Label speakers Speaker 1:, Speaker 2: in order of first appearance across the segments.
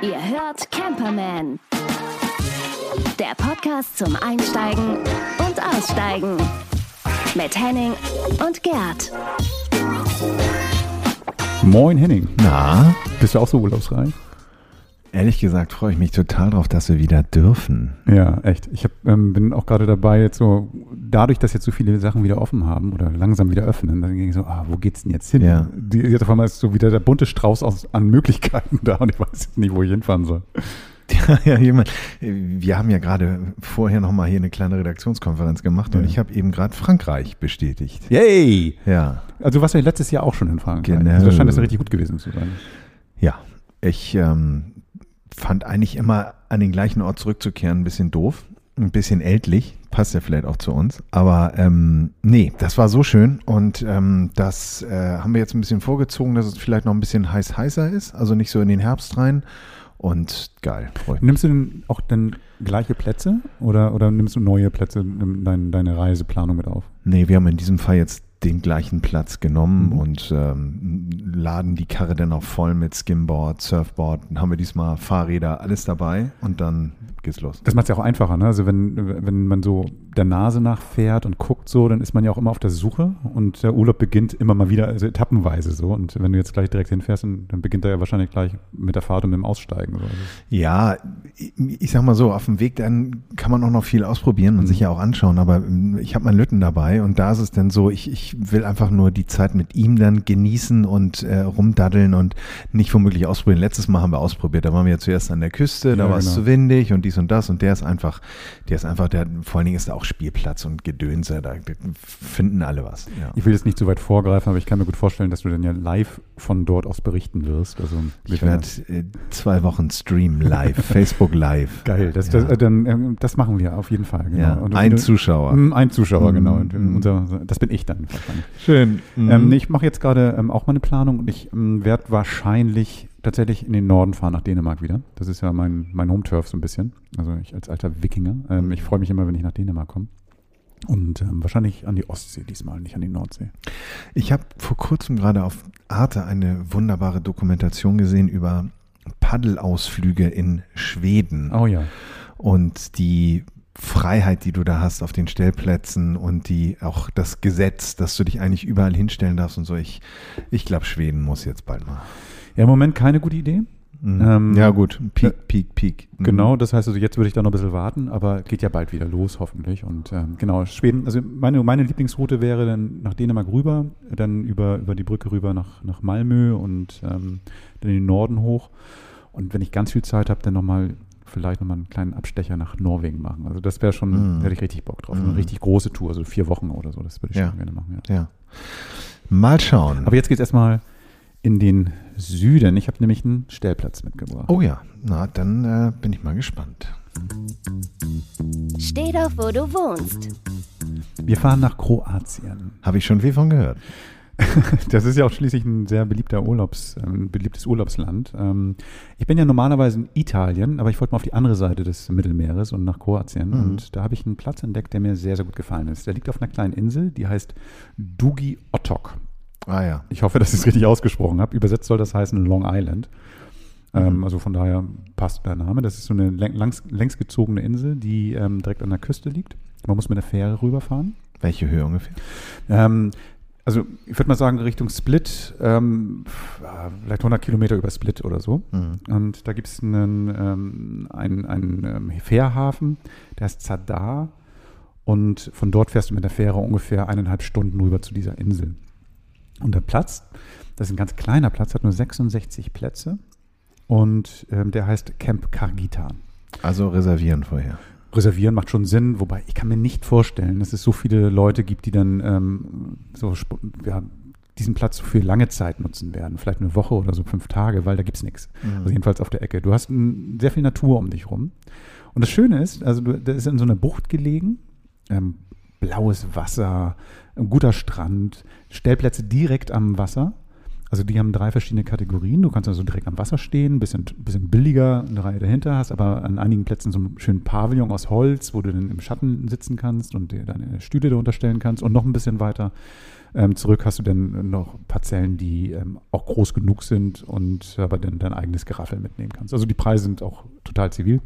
Speaker 1: Ihr hört Camperman. Der Podcast zum Einsteigen und Aussteigen. Mit Henning und Gerd.
Speaker 2: Moin Henning.
Speaker 3: Na,
Speaker 2: Bist du auch so urlaubsreich?
Speaker 3: Ehrlich gesagt freue ich mich total drauf, dass wir wieder dürfen.
Speaker 2: Ja, echt. Ich hab, ähm, bin auch gerade dabei, jetzt so, dadurch, dass jetzt so viele Sachen wieder offen haben oder langsam wieder öffnen, dann ging ich so, ah, wo geht's denn jetzt hin?
Speaker 3: Ja.
Speaker 2: Die, jetzt auf einmal ist so wieder der bunte Strauß aus, an Möglichkeiten da und ich weiß jetzt nicht, wo ich hinfahren soll.
Speaker 3: Ja, ja, jemand, wir haben ja gerade vorher nochmal hier eine kleine Redaktionskonferenz gemacht und
Speaker 2: Ja.
Speaker 3: ich habe eben gerade Frankreich bestätigt.
Speaker 2: Yay!
Speaker 3: Ja,
Speaker 2: Also warst ja letztes Jahr auch schon in Frankreich.
Speaker 3: Genau.
Speaker 2: Also das scheint das richtig gut gewesen zu sein.
Speaker 3: ja. Ich ähm, fand eigentlich immer an den gleichen Ort zurückzukehren ein bisschen doof, ein bisschen ältlich, passt ja vielleicht auch zu uns. Aber ähm, nee, das war so schön und ähm, das äh, haben wir jetzt ein bisschen vorgezogen, dass es vielleicht noch ein bisschen heiß heißer ist, also nicht so in den Herbst rein. Und geil, freut mich.
Speaker 2: Nimmst du denn auch dann gleiche Plätze oder, oder nimmst du neue Plätze in dein, deine Reiseplanung mit auf?
Speaker 3: Nee, wir haben in diesem Fall jetzt den gleichen Platz genommen
Speaker 2: Mhm.
Speaker 3: und ähm, laden die Karre dann auch voll mit Skimboard, Surfboard. Dann haben wir diesmal Fahrräder, alles dabei und dann geht's los.
Speaker 2: Das macht es ja auch einfacher, ne? Also wenn, wenn man so der Nase nachfährt und guckt so, dann ist man ja auch immer auf der Suche und der Urlaub beginnt immer mal wieder, also etappenweise so. Und wenn du jetzt gleich direkt hinfährst, dann, dann beginnt er ja wahrscheinlich gleich mit der Fahrt und mit dem Aussteigen. So.
Speaker 3: Ja, ich, sag mal so, auf dem Weg dann kann man auch noch viel ausprobieren und
Speaker 2: Mhm.
Speaker 3: sich ja auch anschauen, aber ähm, ich habe meinen Lütten dabei und da ist es dann so, ich, ich will einfach nur die Zeit mit ihm dann genießen und äh, rumdaddeln und nicht womöglich ausprobieren. Letztes Mal haben wir ausprobiert, da waren wir ja zuerst an der Küste, da
Speaker 2: Ja,
Speaker 3: war es
Speaker 2: genau.
Speaker 3: zu windig und dies und das und der ist einfach, der ist einfach, der vor allen Dingen ist da auch Spielplatz und Gedönse, da finden alle was. Ja.
Speaker 2: ich will jetzt nicht zu weit vorgreifen, aber ich kann mir gut vorstellen, dass du dann ja live von dort aus berichten wirst. Also
Speaker 3: Ich werde äh, zwei Wochen streamen live, Facebook live.
Speaker 2: Geil, das,
Speaker 3: Ja.
Speaker 2: das, äh, dann, ähm, das machen wir auf jeden Fall. Genau.
Speaker 3: Ja,
Speaker 2: Und
Speaker 3: ein
Speaker 2: du-
Speaker 3: Zuschauer.
Speaker 2: Mm, Ein Zuschauer,
Speaker 3: Mm,
Speaker 2: genau. Und
Speaker 3: mm.
Speaker 2: unser, das bin ich dann.
Speaker 3: Schön.
Speaker 2: Ähm, nee, ich mache jetzt gerade ähm, auch meine Planung und ich ähm, werde wahrscheinlich tatsächlich in den Norden fahren, nach Dänemark wieder. Das ist ja mein, mein Home-Turf so ein bisschen. Also ich als alter Wikinger. Ähm, ich freue mich immer, wenn ich nach Dänemark komme. Und ähm, wahrscheinlich an die Ostsee diesmal, nicht an die Nordsee.
Speaker 3: Ich habe vor kurzem gerade auf Arte eine wunderbare Dokumentation gesehen über Paddelausflüge in Schweden
Speaker 2: Oh ja.
Speaker 3: und die Freiheit, die du da hast auf den Stellplätzen und die auch das Gesetz, dass du dich eigentlich überall hinstellen darfst und so. Ich, ich glaube, Schweden muss jetzt bald mal.
Speaker 2: Ja, im Moment keine gute Idee.
Speaker 3: Mhm.
Speaker 2: Ähm,
Speaker 3: ja, gut.
Speaker 2: äh,
Speaker 3: Peak, Peak, Peak. Mhm.
Speaker 2: Genau, das heißt also, jetzt würde ich da noch ein bisschen warten, aber geht ja bald wieder los, hoffentlich. Und ähm, genau, Schweden, also meine, meine Lieblingsroute wäre dann nach Dänemark rüber, dann über, über die Brücke rüber nach, nach Malmö und ähm, dann in den Norden hoch. Und wenn ich ganz viel Zeit habe, dann nochmal vielleicht nochmal einen kleinen Abstecher nach Norwegen machen. Also das wäre schon,
Speaker 3: Mhm.
Speaker 2: hätte ich richtig Bock drauf.
Speaker 3: Mhm.
Speaker 2: Eine richtig große Tour, also vier Wochen oder so, das würde ich
Speaker 3: Ja.
Speaker 2: schon gerne machen. Ja.
Speaker 3: Ja. Mal schauen.
Speaker 2: Aber jetzt geht es erstmal in den Süden. Ich habe nämlich einen Stellplatz mitgebracht.
Speaker 3: oh ja, na, dann äh, bin ich mal gespannt.
Speaker 1: Steh doch, wo du wohnst.
Speaker 2: Wir fahren nach Kroatien.
Speaker 3: Habe ich schon viel von gehört.
Speaker 2: Das ist ja auch schließlich ein sehr beliebter Urlaubs, ähm, beliebtes Urlaubsland. Ähm, ich bin ja normalerweise in Italien, aber ich wollte mal auf die andere Seite des Mittelmeeres und nach Kroatien.
Speaker 3: Mhm.
Speaker 2: Und da habe ich einen Platz entdeckt, der mir sehr, sehr gut gefallen ist. Der liegt auf einer kleinen Insel, die heißt Dugi Otok.
Speaker 3: Ah ja.
Speaker 2: Ich hoffe, dass ich es richtig ausgesprochen habe. Übersetzt soll das heißen Long Island. Ähm,
Speaker 3: Mhm.
Speaker 2: also von daher passt der Name. Das ist so eine längs gezogene Insel, die ähm, direkt an der Küste liegt. Man muss mit der Fähre rüberfahren.
Speaker 3: Welche Höhe ungefähr?
Speaker 2: Ähm, also ich würde mal sagen Richtung Split, ähm, ja, vielleicht 100 Kilometer über Split oder so.
Speaker 3: Mhm.
Speaker 2: Und da gibt es einen, ähm, einen, einen ähm, Fährhafen, der heißt Zadar. Und von dort fährst du mit der Fähre ungefähr eineinhalb Stunden rüber zu dieser Insel. Und der Platz, das ist ein ganz kleiner Platz, hat nur 66 Plätze. Und ähm, der heißt Camp Kargitan.
Speaker 3: Also reservieren vorher.
Speaker 2: Reservieren macht schon Sinn, wobei ich kann mir nicht vorstellen, dass es so viele Leute gibt, die dann ähm, so ja, diesen Platz für lange Zeit nutzen werden. Vielleicht eine Woche oder so fünf Tage, weil da gibt es nichts. Also jedenfalls auf der Ecke. Du hast ein, sehr viel Natur um dich rum. Und das Schöne ist, also du, der ist in so einer Bucht gelegen, ähm, blaues Wasser, ein guter Strand, Stellplätze direkt am Wasser. Also die haben drei verschiedene Kategorien. Du kannst also direkt am Wasser stehen, ein bisschen, bisschen billiger, eine Reihe dahinter, hast aber an einigen Plätzen so einen schönen Pavillon aus Holz, wo du dann im Schatten sitzen kannst und dir deine Stühle darunter stellen kannst. Und noch ein bisschen weiter ähm, zurück hast du dann noch Parzellen, die ähm, auch groß genug sind und aber dann dein eigenes Geraffel mitnehmen kannst. Also die Preise sind auch total zivil.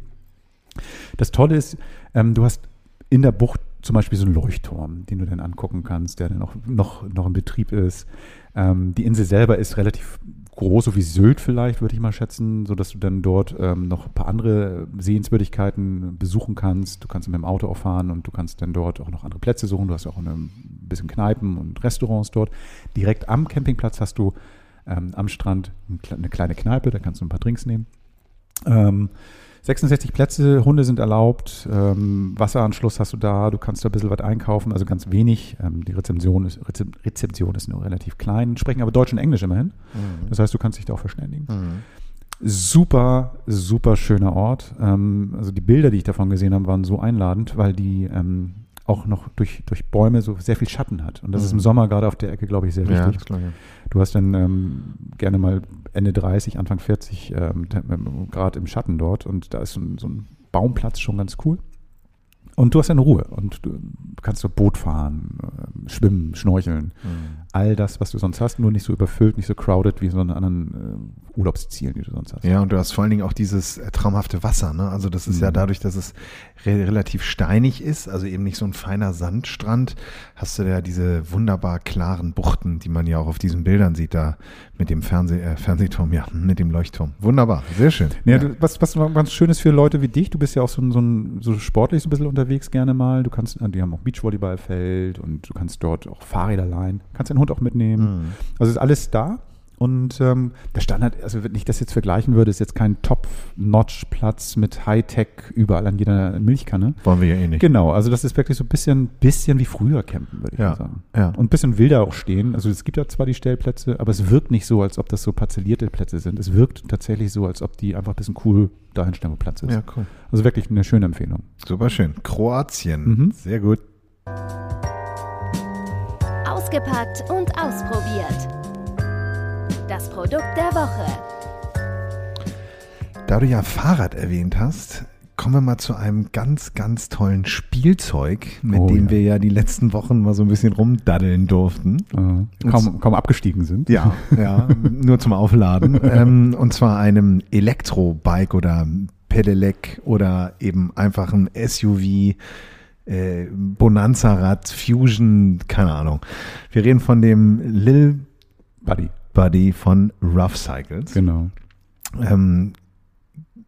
Speaker 2: Das Tolle ist, ähm, du hast in der Bucht zum Beispiel so einen Leuchtturm, den du dann angucken kannst, der dann auch noch, noch in Betrieb ist. Ähm, die Insel selber ist relativ groß, so wie Sylt vielleicht, würde ich mal schätzen, sodass du dann dort ähm, noch ein paar andere Sehenswürdigkeiten besuchen kannst. Du kannst mit dem Auto auch fahren und du kannst dann dort auch noch andere Plätze suchen. Du hast auch ein bisschen Kneipen und Restaurants dort. Direkt am Campingplatz hast du ähm, am Strand eine kleine Kneipe, da kannst du ein paar Drinks nehmen. Ähm, 66 Plätze, Hunde sind erlaubt, ähm, Wasseranschluss hast du da, du kannst da ein bisschen was einkaufen, also ganz wenig. Ähm, die Rezeption ist, Rezeption ist nur relativ klein, sprechen aber Deutsch und Englisch immerhin. Mhm. Das heißt, du kannst dich da auch verständigen. Mhm. Super, super schöner Ort. Ähm, also die Bilder, die ich davon gesehen habe, waren so einladend, weil die ähm, auch noch durch, durch Bäume so sehr viel Schatten hat. Und das mhm. ist im mhm. Sommer gerade auf der Ecke, glaube ich, sehr wichtig. Ja, du hast dann ähm, gerne mal Ende 30, Anfang 40 ähm, ähm, Grad im Schatten dort und da ist so ein, so ein Baumplatz schon ganz cool. Und du hast eine Ruhe und du kannst so Boot fahren, äh, schwimmen, schnorcheln. Mhm. All das, was du sonst hast, nur nicht so überfüllt, nicht so crowded wie so einen anderen äh, Urlaubszielen, die du sonst hast.
Speaker 3: Ja, und du hast vor allen Dingen auch dieses äh, traumhafte Wasser. Ne? Also das ist mhm. ja dadurch, dass es re relativ steinig ist, also eben nicht so ein feiner Sandstrand, hast du ja diese wunderbar klaren Buchten, die man ja auch auf diesen Bildern sieht, da mit dem Fernseh äh, Fernsehturm, ja, mit dem Leuchtturm. Wunderbar, sehr schön.
Speaker 2: Ja, ja. Du, was, was ganz schön ist für Leute wie dich, du bist ja auch so, so, ein, so sportlich so ein bisschen unterwegs gerne mal. Du kannst, die haben auch Beachvolleyballfeld und du kannst dort auch Fahrräder leihen, kannst deinen Hund auch mitnehmen. Mhm. Also ist alles da. Und ähm, der Standard, also wenn ich das jetzt vergleichen würde, ist jetzt kein Top-Notch-Platz mit Hightech überall an jeder Milchkanne.
Speaker 3: Wollen wir ja eh nicht.
Speaker 2: Genau, also das ist wirklich so ein bisschen, bisschen wie früher campen, würde ich ja, mal sagen. Ja. Und ein bisschen wilder auch stehen. Also es gibt ja zwar die Stellplätze, aber es wirkt nicht so, als ob das so parzellierte Plätze sind. Es wirkt tatsächlich so, als ob die einfach ein bisschen cool dahin stellen, wo Platz ist. Ja, cool. Also wirklich eine schöne Empfehlung.
Speaker 3: Super schön. Kroatien. Mhm. Sehr gut.
Speaker 1: Ausgepackt und ausprobiert. Das Produkt der Woche.
Speaker 3: Da du ja Fahrrad erwähnt hast, kommen wir mal zu einem ganz, ganz tollen Spielzeug, mit oh, dem ja. wir ja die letzten Wochen mal so ein bisschen rumdaddeln durften.
Speaker 2: Äh, kaum, kaum abgestiegen sind.
Speaker 3: Ja, ja, nur zum Aufladen. ähm, und zwar einem Elektrobike oder Pedelec oder eben einfach ein SUV. Äh, Bonanza-Rad, Fusion, keine Ahnung. Wir reden von dem Lil Buddy. Buddy von Rough Cycles.
Speaker 2: Genau.
Speaker 3: Ähm,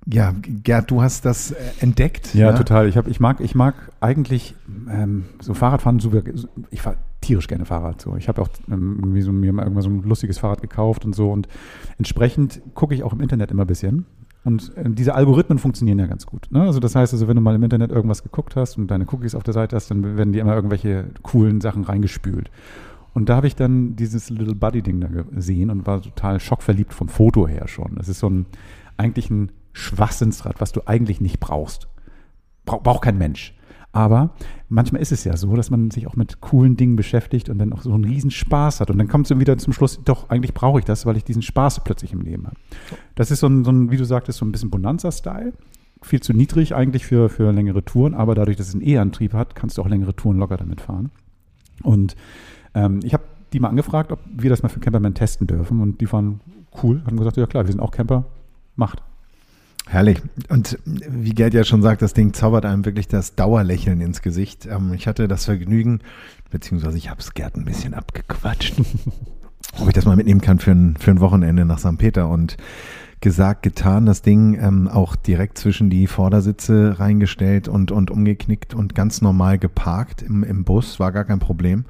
Speaker 3: ja, Gerd, du hast das äh, entdeckt.
Speaker 2: Ja, ja, total. Ich, hab, ich, mag, ich mag eigentlich ähm, so Fahrradfahren super. Ich fahre tierisch gerne Fahrrad. So. Ich habe auch ähm, irgendwie so, mir mal irgendwann so ein lustiges Fahrrad gekauft und so. Und entsprechend gucke ich auch im Internet immer ein bisschen. Und äh, diese Algorithmen funktionieren ja ganz gut. Ne? Also das heißt, also wenn du mal im Internet irgendwas geguckt hast und deine Cookies auf der Seite hast, dann werden dir immer irgendwelche coolen Sachen reingespült. Und da habe ich dann dieses Little Buddy-Ding da gesehen und war total schockverliebt vom Foto her schon. Das ist so ein, eigentlich ein Schwachsinnsrad, was du eigentlich nicht brauchst. Brauch, braucht kein Mensch. Aber manchmal ist es ja so, dass man sich auch mit coolen Dingen beschäftigt und dann auch so einen riesen Spaß hat. Und dann kommt es wieder zum Schluss, doch, eigentlich brauche ich das, weil ich diesen Spaß plötzlich im Leben habe. Das ist so ein, so ein wie du sagtest, so ein bisschen Bonanza-Style. Viel zu niedrig eigentlich für, für längere Touren, aber dadurch, dass es einen E-Antrieb hat, kannst du auch längere Touren locker damit fahren. Und ähm, ich habe die mal angefragt, ob wir das mal für Camperman testen dürfen und die waren cool, haben gesagt, ja klar, wir sind auch Camper, macht.
Speaker 3: Herrlich. Und wie Gerd ja schon sagt, das Ding zaubert einem wirklich das Dauerlächeln ins Gesicht. Ähm, ich hatte das Vergnügen, beziehungsweise ich habe es Gerd ein bisschen abgequatscht, ob ich das mal mitnehmen kann für ein, für ein Wochenende nach St. Peter und gesagt, getan, das Ding ähm, auch direkt zwischen die Vordersitze reingestellt und, und umgeknickt und ganz normal geparkt im, im Bus, war gar kein Problem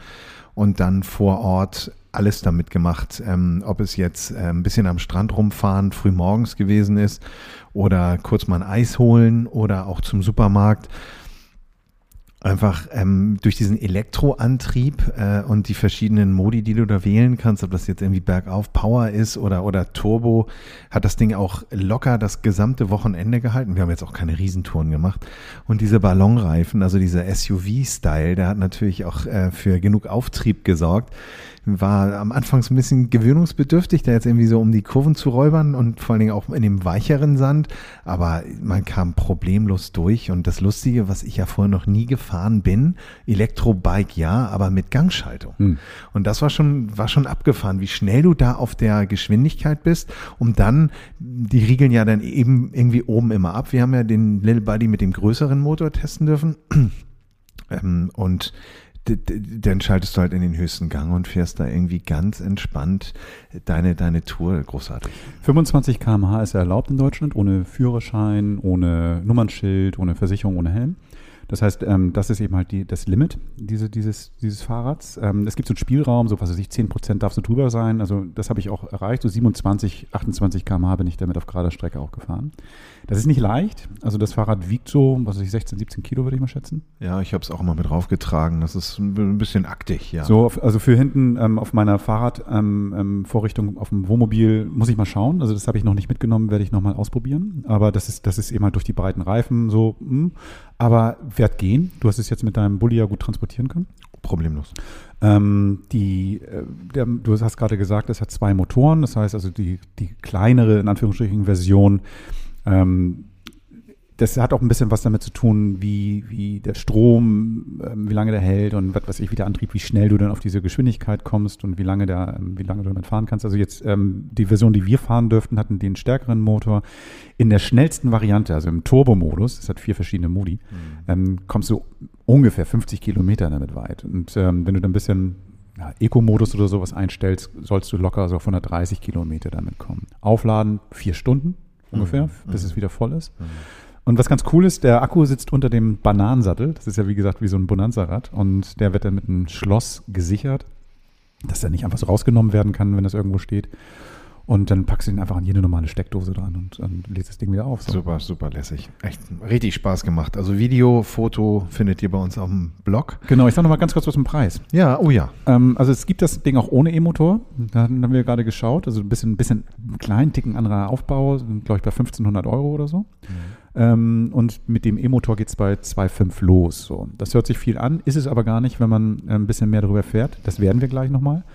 Speaker 3: und dann vor Ort alles damit gemacht, ähm, ob es jetzt äh, ein bisschen am Strand rumfahren, früh morgens gewesen ist oder kurz mal ein Eis holen oder auch zum Supermarkt einfach ähm, durch diesen Elektroantrieb äh, und die verschiedenen Modi, die du da wählen kannst, ob das jetzt irgendwie bergauf Power ist oder, oder Turbo, hat das Ding auch locker das gesamte Wochenende gehalten. Wir haben jetzt auch keine Riesentouren gemacht. Und diese Ballonreifen, also dieser SUV-Style, der hat natürlich auch äh, für genug Auftrieb gesorgt. War am Anfang so ein bisschen gewöhnungsbedürftig, da jetzt irgendwie so um die Kurven zu räubern und vor allen Dingen auch in dem weicheren Sand. Aber man kam problemlos durch. Und das Lustige, was ich ja vorher noch nie gefahren bin, Elektrobike ja, aber mit Gangschaltung. Hm. Und das war schon, war schon abgefahren, wie schnell du da auf der Geschwindigkeit bist, um dann, die riegeln ja dann eben irgendwie oben immer ab. Wir haben ja den Little Buddy mit dem größeren Motor testen dürfen. Ähm, und dann schaltest du halt in den höchsten Gang und fährst da irgendwie ganz entspannt deine, deine Tour. Großartig.
Speaker 2: 25 km/h ist erlaubt in Deutschland, ohne Führerschein, ohne Nummernschild, ohne Versicherung, ohne Helm. Das heißt, ähm, das ist eben halt die, das Limit diese, dieses, dieses Fahrrads. Ähm, es gibt so einen Spielraum, so was weiß ich, 10 Prozent darfst du drüber sein. Also das habe ich auch erreicht. So 27, 28 km/h bin ich damit auf gerader Strecke auch gefahren. Das ist nicht leicht. Also das Fahrrad wiegt so, was weiß ich, 16, 17 Kilo würde ich mal schätzen.
Speaker 3: Ja, ich habe es auch immer mit draufgetragen. Das ist ein bisschen aktig, ja.
Speaker 2: So, also für hinten ähm, auf meiner Fahrradvorrichtung ähm, ähm auf dem Wohnmobil muss ich mal schauen. Also das habe ich noch nicht mitgenommen, werde ich nochmal ausprobieren. Aber das ist, das ist eben halt durch die breiten Reifen so. Mh. Hm. Aber wird gehen. Du hast es jetzt mit deinem Bulli ja gut transportieren können.
Speaker 3: Problemlos.
Speaker 2: Ähm, die, äh, der, du hast gerade gesagt, es hat zwei Motoren. Das heißt also die, die kleinere, in Anführungsstrichen, Version ähm, das hat auch ein bisschen was damit zu tun, wie, wie der Strom, ähm, wie lange der hält und was weiß ich, wie der Antrieb, wie schnell du dann auf diese Geschwindigkeit kommst und wie lange, der, ähm, wie lange du damit fahren kannst. Also jetzt ähm, die Version, die wir fahren dürften, hatten den stärkeren Motor. In der schnellsten Variante, also im Turbo-Modus, es hat vier verschiedene Modi, mhm. ähm, kommst du ungefähr 50 Kilometer damit weit. Und ähm, wenn du dann ein bisschen ja, Eco-Modus oder sowas einstellst, sollst du locker so auf 130 Kilometer damit kommen. Aufladen vier Stunden ungefähr, mhm. bis es mhm. wieder voll ist. Und was ganz cool ist, der Akku sitzt unter dem Bananensattel. Das ist ja wie gesagt wie so ein Bonanza-Rad. Und der wird dann mit einem Schloss gesichert, dass er nicht einfach so rausgenommen werden kann, wenn das irgendwo steht. Und dann packst du ihn einfach an jede normale Steckdose dran und, und lädst das Ding wieder auf.
Speaker 3: So. Super, super lässig. Echt richtig Spaß gemacht. Also Video, Foto findet ihr bei uns auf dem Blog.
Speaker 2: Genau, ich sage nochmal ganz kurz was zum Preis.
Speaker 3: Ja, oh ja.
Speaker 2: Ähm, also es gibt das Ding auch ohne E-Motor. Da haben wir gerade geschaut. Also ein bisschen, ein bisschen klein, ticken anderer Aufbau, glaube ich bei 1500 Euro oder so. Mhm. Ähm, und mit dem E-Motor geht es bei 2,5 los. So. Das hört sich viel an, ist es aber gar nicht, wenn man ein bisschen mehr darüber fährt. Das werden wir gleich nochmal.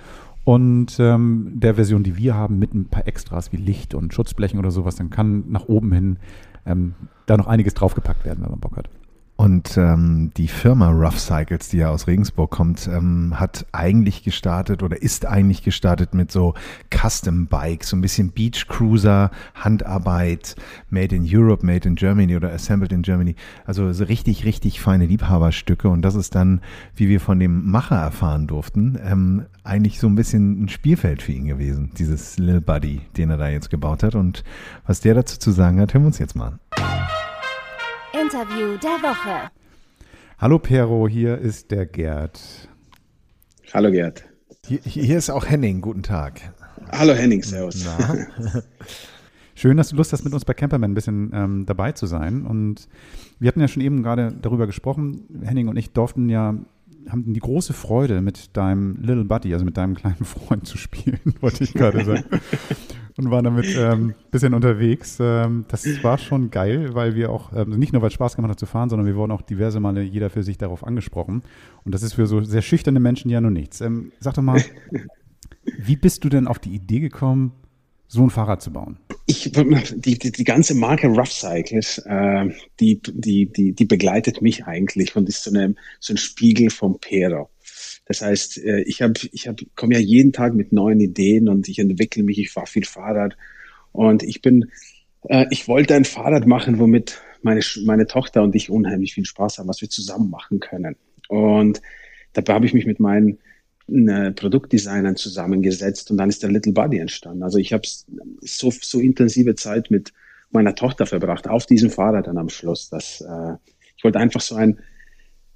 Speaker 2: Und ähm, der Version, die wir haben, mit ein paar Extras wie Licht und Schutzblechen oder sowas, dann kann nach oben hin ähm, da noch einiges draufgepackt werden, wenn man Bock hat.
Speaker 3: Und ähm, die Firma Rough Cycles, die ja aus Regensburg kommt, ähm, hat eigentlich gestartet oder ist eigentlich gestartet mit so Custom Bikes, so ein bisschen Beach Cruiser, Handarbeit, Made in Europe, Made in Germany oder Assembled in Germany. Also so richtig, richtig feine Liebhaberstücke. Und das ist dann, wie wir von dem Macher erfahren durften, ähm, eigentlich so ein bisschen ein Spielfeld für ihn gewesen, dieses Little Buddy, den er da jetzt gebaut hat. Und was der dazu zu sagen hat, hören wir uns jetzt mal an.
Speaker 1: Interview der Woche.
Speaker 2: Hallo Pero, hier ist der Gerd.
Speaker 4: Hallo Gerd.
Speaker 3: Hier, hier ist auch Henning, guten Tag.
Speaker 4: Hallo Henning, servus.
Speaker 2: Schön, dass du Lust hast, mit uns bei Camperman ein bisschen ähm, dabei zu sein. Und wir hatten ja schon eben gerade darüber gesprochen. Henning und ich durften ja, haben die große Freude, mit deinem Little Buddy, also mit deinem kleinen Freund zu spielen, wollte ich gerade sagen und waren damit ein ähm, bisschen unterwegs. Ähm, das war schon geil, weil wir auch, ähm, nicht nur weil es Spaß gemacht hat zu fahren, sondern wir wurden auch diverse Male jeder für sich darauf angesprochen. Und das ist für so sehr schüchterne Menschen ja nur nichts. Ähm, sag doch mal, wie bist du denn auf die Idee gekommen, so ein Fahrrad zu bauen?
Speaker 4: Ich, die, die, die ganze Marke Rough Cycles, äh, die, die, die, die begleitet mich eigentlich und ist so, eine, so ein Spiegel vom Pero. Das heißt, äh, ich habe, ich hab, komme ja jeden Tag mit neuen Ideen und ich entwickle mich, ich fahre viel Fahrrad und ich bin, äh, ich wollte ein Fahrrad machen, womit meine, meine Tochter und ich unheimlich viel Spaß haben, was wir zusammen machen können. Und dabei habe ich mich mit meinen äh, Produktdesignern zusammengesetzt und dann ist der Little Buddy entstanden. Also ich habe so, so intensive Zeit mit meiner Tochter verbracht auf diesem Fahrrad dann am Schluss, dass äh, ich wollte einfach so ein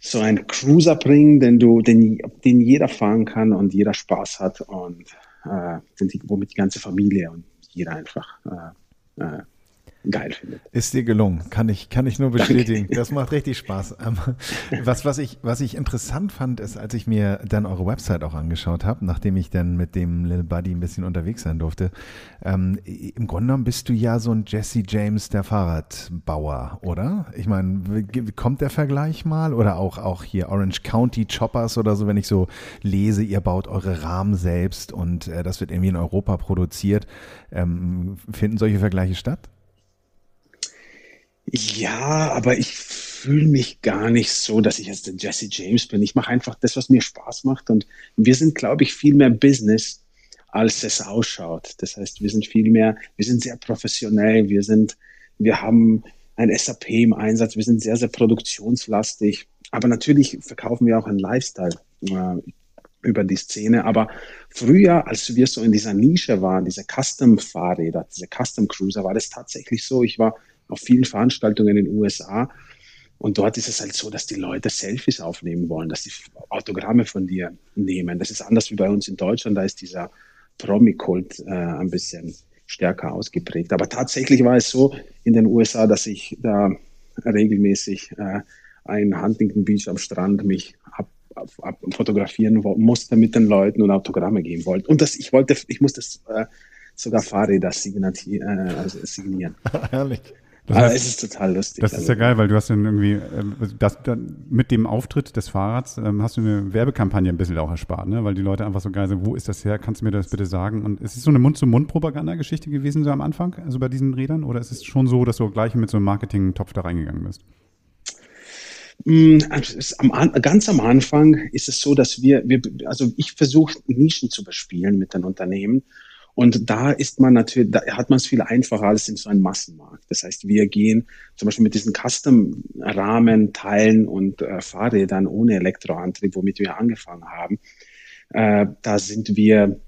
Speaker 4: so einen Cruiser bringen, den du, den, den jeder fahren kann und jeder Spaß hat und äh, womit die ganze Familie und jeder einfach äh, äh, geil findet.
Speaker 3: Ist dir gelungen, kann ich, kann ich nur bestätigen. Danke. Das macht richtig Spaß. Ähm, was, was, ich, was ich interessant fand, ist, als ich mir dann eure Website auch angeschaut habe, nachdem ich dann mit dem Little Buddy ein bisschen unterwegs sein durfte, ähm, im Grunde genommen bist du ja so ein Jesse James der Fahrradbauer, oder? Ich meine, kommt der Vergleich mal? Oder auch, auch hier Orange County Choppers oder so, wenn ich so lese, ihr baut eure Rahmen selbst und äh, das wird irgendwie in Europa produziert. Ähm, finden solche Vergleiche statt?
Speaker 4: Ja, aber ich fühle mich gar nicht so, dass ich jetzt der Jesse James bin. Ich mache einfach das, was mir Spaß macht. Und wir sind, glaube ich, viel mehr Business, als es ausschaut. Das heißt, wir sind viel mehr, wir sind sehr professionell. Wir sind, wir haben ein SAP im Einsatz. Wir sind sehr, sehr produktionslastig. Aber natürlich verkaufen wir auch einen Lifestyle äh, über die Szene. Aber früher, als wir so in dieser Nische waren, diese Custom-Fahrräder, diese Custom-Cruiser, war das tatsächlich so. Ich war auf vielen Veranstaltungen in den USA. Und dort ist es halt so, dass die Leute Selfies aufnehmen wollen, dass sie Autogramme von dir nehmen. Das ist anders wie bei uns in Deutschland. Da ist dieser Promi-Kult äh, ein bisschen stärker ausgeprägt. Aber tatsächlich war es so in den USA, dass ich da regelmäßig äh, ein Huntington Beach am Strand mich ab, ab, ab fotografieren musste mit den Leuten und Autogramme geben wollte. Und das, ich wollte, ich musste äh, sogar Fahrräder äh, also signieren.
Speaker 2: Herrlich.
Speaker 4: Das heißt, Aber es ist total lustig.
Speaker 2: Das ist ja also. geil, weil du hast dann irgendwie, ähm, das, dann mit dem Auftritt des Fahrrads ähm, hast du eine Werbekampagne ein bisschen auch erspart, ne? weil die Leute einfach so geil sind, wo ist das her, kannst du mir das bitte sagen? Und ist es so eine Mund-zu-Mund-Propaganda-Geschichte gewesen so am Anfang, also bei diesen Rädern? Oder ist es schon so, dass du gleich mit so einem Marketing-Topf da reingegangen bist?
Speaker 4: Mm, also ganz am Anfang ist es so, dass wir, wir also ich versuche Nischen zu bespielen mit den Unternehmen und da ist man natürlich, da hat man es viel einfacher als in so einem Massenmarkt. Das heißt, wir gehen zum Beispiel mit diesen Custom-Rahmen, Teilen und äh, Fahrrädern ohne Elektroantrieb, womit wir angefangen haben. Äh, da sind wir,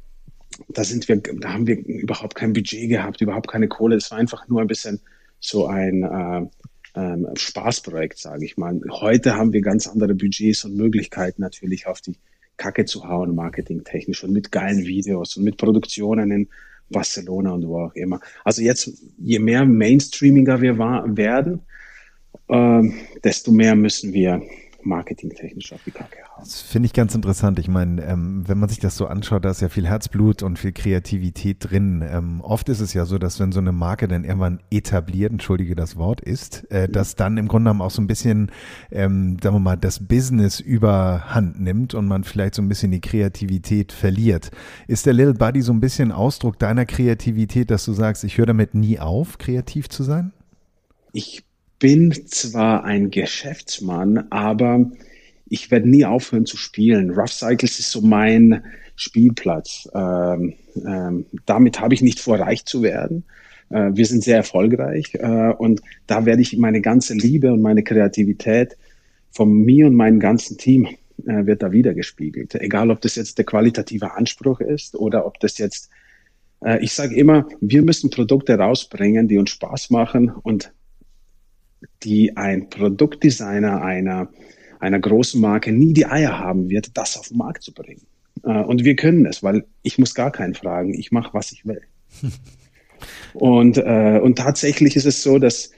Speaker 4: da sind wir, da haben wir überhaupt kein Budget gehabt, überhaupt keine Kohle. Das war einfach nur ein bisschen so ein äh, ähm, Spaßprojekt, sage ich mal. Heute haben wir ganz andere Budgets und Möglichkeiten natürlich auf die Kacke zu hauen, marketingtechnisch und mit geilen Videos und mit Produktionen in Barcelona und wo auch immer. Also jetzt, je mehr Mainstreamiger wir war, werden, äh, desto mehr müssen wir marketingtechnisch auf die Kacke haben.
Speaker 3: Das finde ich ganz interessant. Ich meine, ähm, wenn man sich das so anschaut, da ist ja viel Herzblut und viel Kreativität drin. Ähm, oft ist es ja so, dass wenn so eine Marke dann irgendwann etabliert, entschuldige das Wort, ist, äh, dass dann im Grunde genommen auch so ein bisschen, ähm, sagen wir mal, das Business überhand nimmt und man vielleicht so ein bisschen die Kreativität verliert. Ist der Little Buddy so ein bisschen Ausdruck deiner Kreativität, dass du sagst, ich höre damit nie auf, kreativ zu sein?
Speaker 4: Ich bin zwar ein Geschäftsmann, aber ich werde nie aufhören zu spielen. Rough Cycles ist so mein Spielplatz. Ähm, ähm, damit habe ich nicht vor, reich zu werden. Äh, wir sind sehr erfolgreich äh, und da werde ich meine ganze Liebe und meine Kreativität von mir und meinem ganzen Team äh, wird da wieder gespiegelt. Egal, ob das jetzt der qualitative Anspruch ist oder ob das jetzt, äh, ich sage immer, wir müssen Produkte rausbringen, die uns Spaß machen und die ein Produktdesigner einer, einer großen Marke nie die Eier haben wird, das auf den Markt zu bringen. Äh, und wir können es, weil ich muss gar keinen fragen. Ich mache, was ich will. und, äh, und tatsächlich ist es so, dass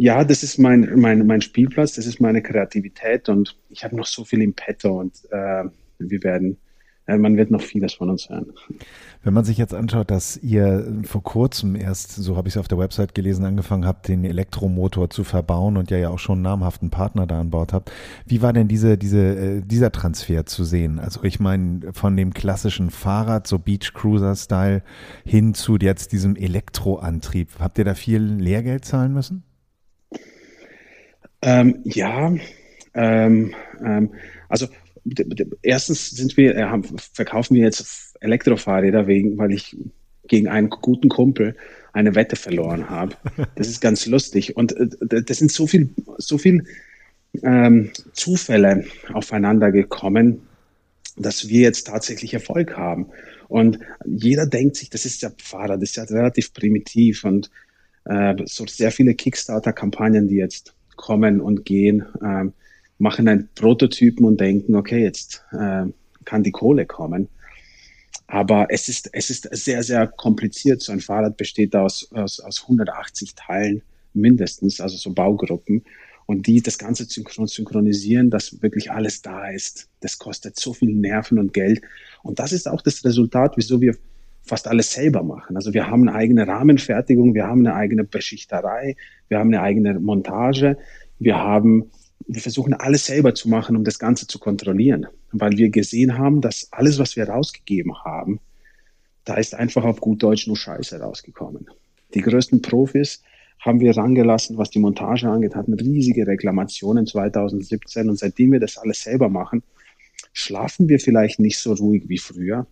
Speaker 4: ja, das ist mein, mein, mein Spielplatz, das ist meine Kreativität und ich habe noch so viel im Petto und äh, wir werden man wird noch vieles von uns hören.
Speaker 3: Wenn man sich jetzt anschaut, dass ihr vor kurzem erst, so habe ich es auf der Website gelesen, angefangen habt, den Elektromotor zu verbauen und ja ja auch schon einen namhaften Partner da an Bord habt, wie war denn diese, diese, äh, dieser Transfer zu sehen? Also ich meine, von dem klassischen Fahrrad, so Beach Cruiser-Style, hin zu jetzt diesem Elektroantrieb. Habt ihr da viel Lehrgeld zahlen müssen?
Speaker 4: Ähm, ja, ähm, ähm, also erstens sind wir, äh, haben, verkaufen wir jetzt Elektrofahrräder wegen, weil ich gegen einen guten Kumpel eine Wette verloren habe. Das ist ganz lustig. Und äh, das sind so viel, so viel ähm, Zufälle aufeinander gekommen, dass wir jetzt tatsächlich Erfolg haben. Und jeder denkt sich, das ist ja Fahrrad, das ist ja relativ primitiv und äh, so sehr viele Kickstarter-Kampagnen, die jetzt kommen und gehen. Ähm, machen einen Prototypen und denken, okay, jetzt äh, kann die Kohle kommen. Aber es ist, es ist sehr, sehr kompliziert. So ein Fahrrad besteht aus, aus, aus 180 Teilen mindestens, also so Baugruppen. Und die das Ganze synchron synchronisieren, dass wirklich alles da ist. Das kostet so viel Nerven und Geld. Und das ist auch das Resultat, wieso wir fast alles selber machen. Also wir haben eine eigene Rahmenfertigung, wir haben eine eigene Beschichterei, wir haben eine eigene Montage, wir haben, wir versuchen alles selber zu machen, um das Ganze zu kontrollieren, weil wir gesehen haben, dass alles, was wir rausgegeben haben, da ist einfach auf gut Deutsch nur Scheiße rausgekommen. Die größten Profis haben wir rangelassen, was die Montage angeht, hatten riesige Reklamationen 2017 und seitdem wir das alles selber machen, schlafen wir vielleicht nicht so ruhig wie früher,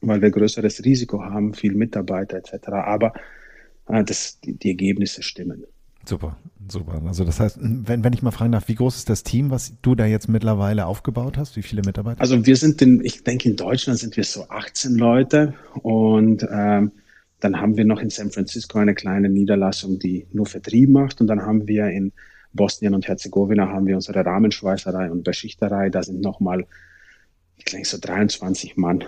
Speaker 4: weil wir größeres Risiko haben, viel Mitarbeiter etc. Aber äh, das, die, die Ergebnisse stimmen.
Speaker 3: Super, super. Also das heißt, wenn, wenn ich mal fragen darf, wie groß ist das Team, was du da jetzt mittlerweile aufgebaut hast? Wie viele Mitarbeiter?
Speaker 4: Also wir sind in, ich denke in Deutschland sind wir so 18 Leute und ähm, dann haben wir noch in San Francisco eine kleine Niederlassung, die nur Vertrieb macht. Und dann haben wir in Bosnien und Herzegowina haben wir unsere Rahmenschweißerei und Beschichterei. Da sind nochmal, ich denke, so 23 Mann.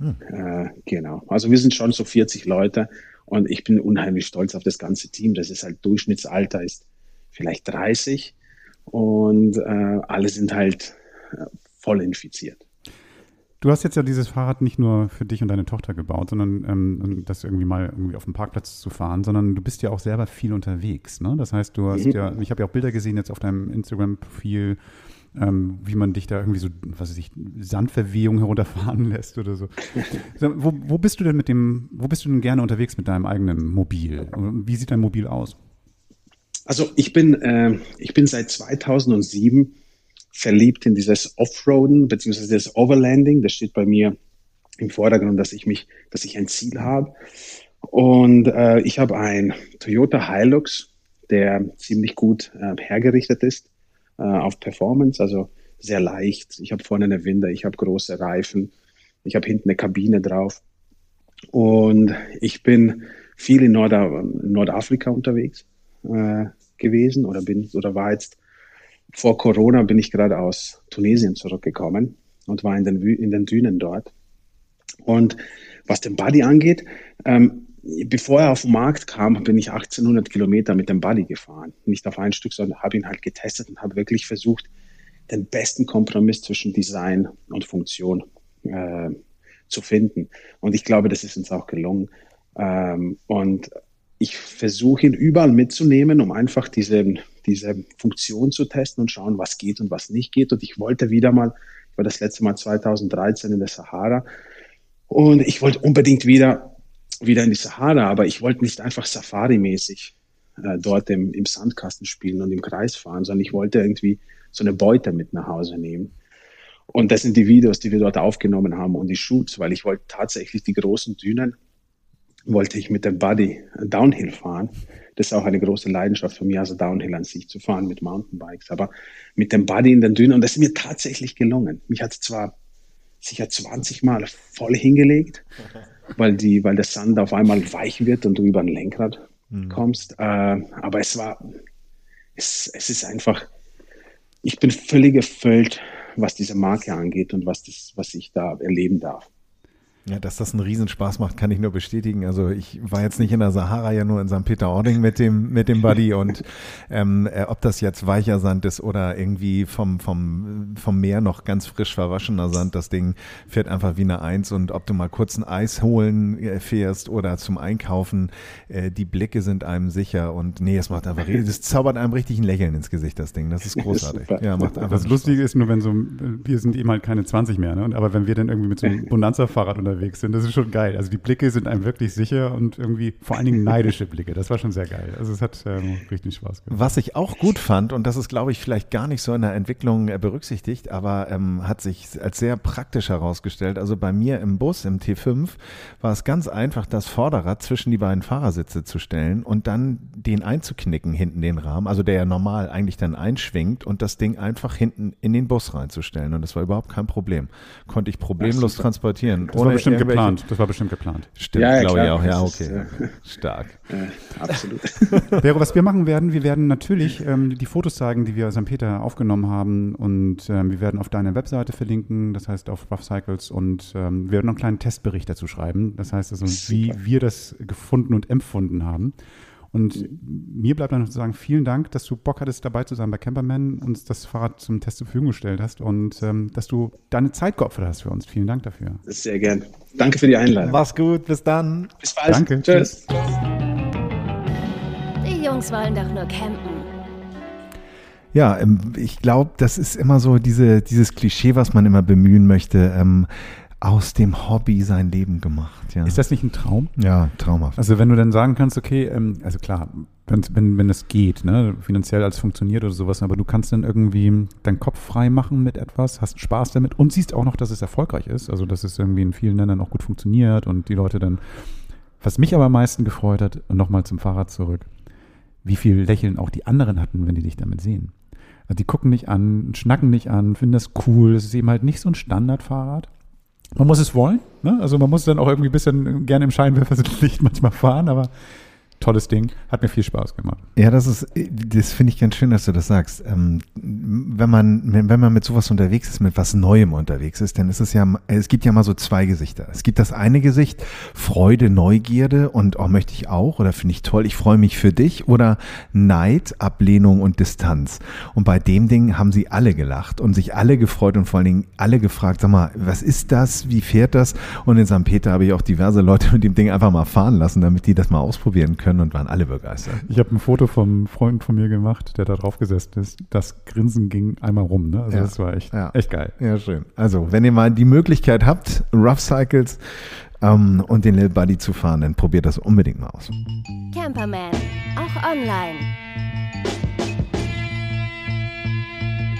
Speaker 4: Hm. Äh, genau. Also wir sind schon so 40 Leute und ich bin unheimlich stolz auf das ganze Team. Das ist halt Durchschnittsalter ist vielleicht 30 und äh, alle sind halt äh, voll infiziert.
Speaker 2: Du hast jetzt ja dieses Fahrrad nicht nur für dich und deine Tochter gebaut, sondern ähm, das irgendwie mal irgendwie auf dem Parkplatz zu fahren, sondern du bist ja auch selber viel unterwegs. Ne? Das heißt, du hast mhm. ja, ich habe ja auch Bilder gesehen jetzt auf deinem Instagram-Profil, ähm, wie man dich da irgendwie so, was weiß ich, Sandverwehung herunterfahren lässt oder so. wo, wo bist du denn mit dem, wo bist du denn gerne unterwegs mit deinem eigenen Mobil? Wie sieht dein Mobil aus?
Speaker 4: Also ich bin, äh, ich bin seit 2007 verliebt in dieses Offroaden beziehungsweise das Overlanding. Das steht bei mir im Vordergrund, dass ich mich, dass ich ein Ziel habe. Und äh, ich habe ein Toyota Hilux, der ziemlich gut äh, hergerichtet ist äh, auf Performance, also sehr leicht. Ich habe vorne eine Winde, ich habe große Reifen, ich habe hinten eine Kabine drauf. Und ich bin viel in Nord Nordafrika unterwegs äh, gewesen oder bin oder war jetzt vor Corona bin ich gerade aus Tunesien zurückgekommen und war in den, in den Dünen dort. Und was den Buddy angeht, ähm, bevor er auf den Markt kam, bin ich 1800 Kilometer mit dem Buddy gefahren. Nicht auf ein Stück, sondern habe ihn halt getestet und habe wirklich versucht, den besten Kompromiss zwischen Design und Funktion äh, zu finden. Und ich glaube, das ist uns auch gelungen. Ähm, und ich versuche ihn überall mitzunehmen, um einfach diese, diese Funktion zu testen und schauen, was geht und was nicht geht. Und ich wollte wieder mal, ich war das letzte Mal 2013 in der Sahara und ich wollte unbedingt wieder, wieder in die Sahara, aber ich wollte nicht einfach Safari-mäßig äh, dort im, im Sandkasten spielen und im Kreis fahren, sondern ich wollte irgendwie so eine Beute mit nach Hause nehmen. Und das sind die Videos, die wir dort aufgenommen haben und die Shoots, weil ich wollte tatsächlich die großen Dünen wollte ich mit dem Buddy Downhill fahren. Das ist auch eine große Leidenschaft von mir, also Downhill an sich zu fahren mit Mountainbikes. Aber mit dem Buddy in den Dünen, und das ist mir tatsächlich gelungen. Mich hat zwar sicher 20 Mal voll hingelegt, weil, die, weil der Sand auf einmal weich wird und du über ein Lenkrad mhm. kommst. Äh, aber es war, es, es ist einfach, ich bin völlig erfüllt, was diese Marke angeht und was, das, was ich da erleben darf.
Speaker 3: Ja, dass das einen Riesenspaß macht, kann ich nur bestätigen. Also ich war jetzt nicht in der Sahara, ja nur in St. Peter-Ording mit dem, mit dem Buddy und ähm, äh, ob das jetzt weicher Sand ist oder irgendwie vom, vom, vom Meer noch ganz frisch verwaschener Sand, das Ding fährt einfach wie eine Eins und ob du mal kurz ein Eis holen äh, fährst oder zum Einkaufen, äh, die Blicke sind einem sicher und nee, es macht einfach, es zaubert einem richtig ein Lächeln ins Gesicht, das Ding. Das ist großartig.
Speaker 2: ja, macht einfach das Lustige ist nur, wenn so, wir sind eben halt keine 20 mehr, ne? aber wenn wir dann irgendwie mit so einem Bonanza-Fahrrad unterwegs unterwegs sind. Das ist schon geil. Also die Blicke sind einem wirklich sicher und irgendwie vor allen Dingen neidische Blicke. Das war schon sehr geil. Also es hat ähm, richtig Spaß
Speaker 3: gemacht. Was ich auch gut fand, und das ist, glaube ich, vielleicht gar nicht so in der Entwicklung äh, berücksichtigt, aber ähm, hat sich als sehr praktisch herausgestellt. Also bei mir im Bus, im T5, war es ganz einfach, das Vorderrad zwischen die beiden Fahrersitze zu stellen und dann den einzuknicken hinten den Rahmen, also der ja normal eigentlich dann einschwingt und das Ding einfach hinten in den Bus reinzustellen. Und das war überhaupt kein Problem. Konnte ich problemlos transportieren.
Speaker 2: Das ohne bestimmt
Speaker 3: irgendwelche-
Speaker 2: geplant. Das war bestimmt geplant.
Speaker 3: Stimmt,
Speaker 4: Ja, ja,
Speaker 3: glaube ich auch. Ja,
Speaker 4: Das ist,
Speaker 3: okay. Stark.
Speaker 4: Äh, absolut.
Speaker 2: Vero, was wir machen werden, wir werden natürlich ähm, die Fotos zeigen, die wir aus St. Peter aufgenommen haben und ähm, wir werden auf deine Webseite verlinken, das heißt auf Rough Cycles und ähm, wir werden noch einen kleinen Testbericht dazu schreiben, das heißt also, wie wir das gefunden und empfunden haben. Und mir bleibt dann noch zu sagen, vielen Dank, dass du Bock hattest, dabei zu sein bei Camperman, uns das Fahrrad zum Test zur Verfügung gestellt hast und ähm, dass du deine Zeit geopfert hast für uns. Vielen Dank dafür.
Speaker 4: Sehr gern. Danke für die Einladung.
Speaker 3: Mach's gut, bis dann.
Speaker 4: Bis bald.
Speaker 2: Danke.
Speaker 4: Tschüss.
Speaker 1: Die Jungs wollen doch nur campen.
Speaker 3: Ja, ähm, ich glaube, das ist immer so diese, dieses Klischee, was man immer bemühen möchte, ähm, aus dem Hobby sein Leben gemacht. Ja,
Speaker 2: Ist das nicht ein Traum?
Speaker 3: ja traumhaft.
Speaker 2: Also wenn du dann sagen kannst, okay, ähm, also klar, wenn, wenn, wenn es geht, ne, finanziell als funktioniert oder sowas, aber du kannst dann irgendwie deinen Kopf frei machen mit etwas, hast Spaß damit und siehst auch noch, dass es erfolgreich ist, also dass es irgendwie in vielen Ländern auch gut funktioniert und die Leute dann, was mich aber am meisten gefreut hat, und nochmal zum Fahrrad zurück, wie viel Lächeln auch die anderen hatten, wenn die dich damit sehen. Also die gucken dich an, schnacken dich an, finden das cool, es ist eben halt nicht so ein Standardfahrrad. Man muss es wollen, ne? also man muss dann auch irgendwie ein bisschen gerne im Scheinwerferlicht manchmal fahren, aber tolles Ding, hat mir viel Spaß gemacht.
Speaker 3: Ja, das ist, das finde ich ganz schön, dass du das sagst. Ähm, wenn man, wenn, man mit sowas unterwegs ist, mit was Neuem unterwegs ist, dann ist es ja, es gibt ja mal so zwei Gesichter. Es gibt das eine Gesicht, Freude, Neugierde und, oh, möchte ich auch oder finde ich toll, ich freue mich für dich oder Neid, Ablehnung und Distanz. Und bei dem Ding haben sie alle gelacht und sich alle gefreut und vor allen Dingen alle gefragt, sag mal, was ist das, wie fährt das? Und in St. Peter habe ich auch diverse Leute mit dem Ding einfach mal fahren lassen, damit die das mal ausprobieren können und waren alle begeistert.
Speaker 2: Ich habe ein Foto vom Freund von mir gemacht, der da drauf gesessen ist. Das Grinsen ging einmal rum, ne? Also
Speaker 3: Ja.
Speaker 2: das war echt,
Speaker 3: Ja.
Speaker 2: echt geil.
Speaker 3: Ja, schön. Also, wenn ihr mal die Möglichkeit habt, Rough Cycles ähm, und den Lil Buddy zu fahren, dann probiert das unbedingt mal aus.
Speaker 1: Camperman, auch online.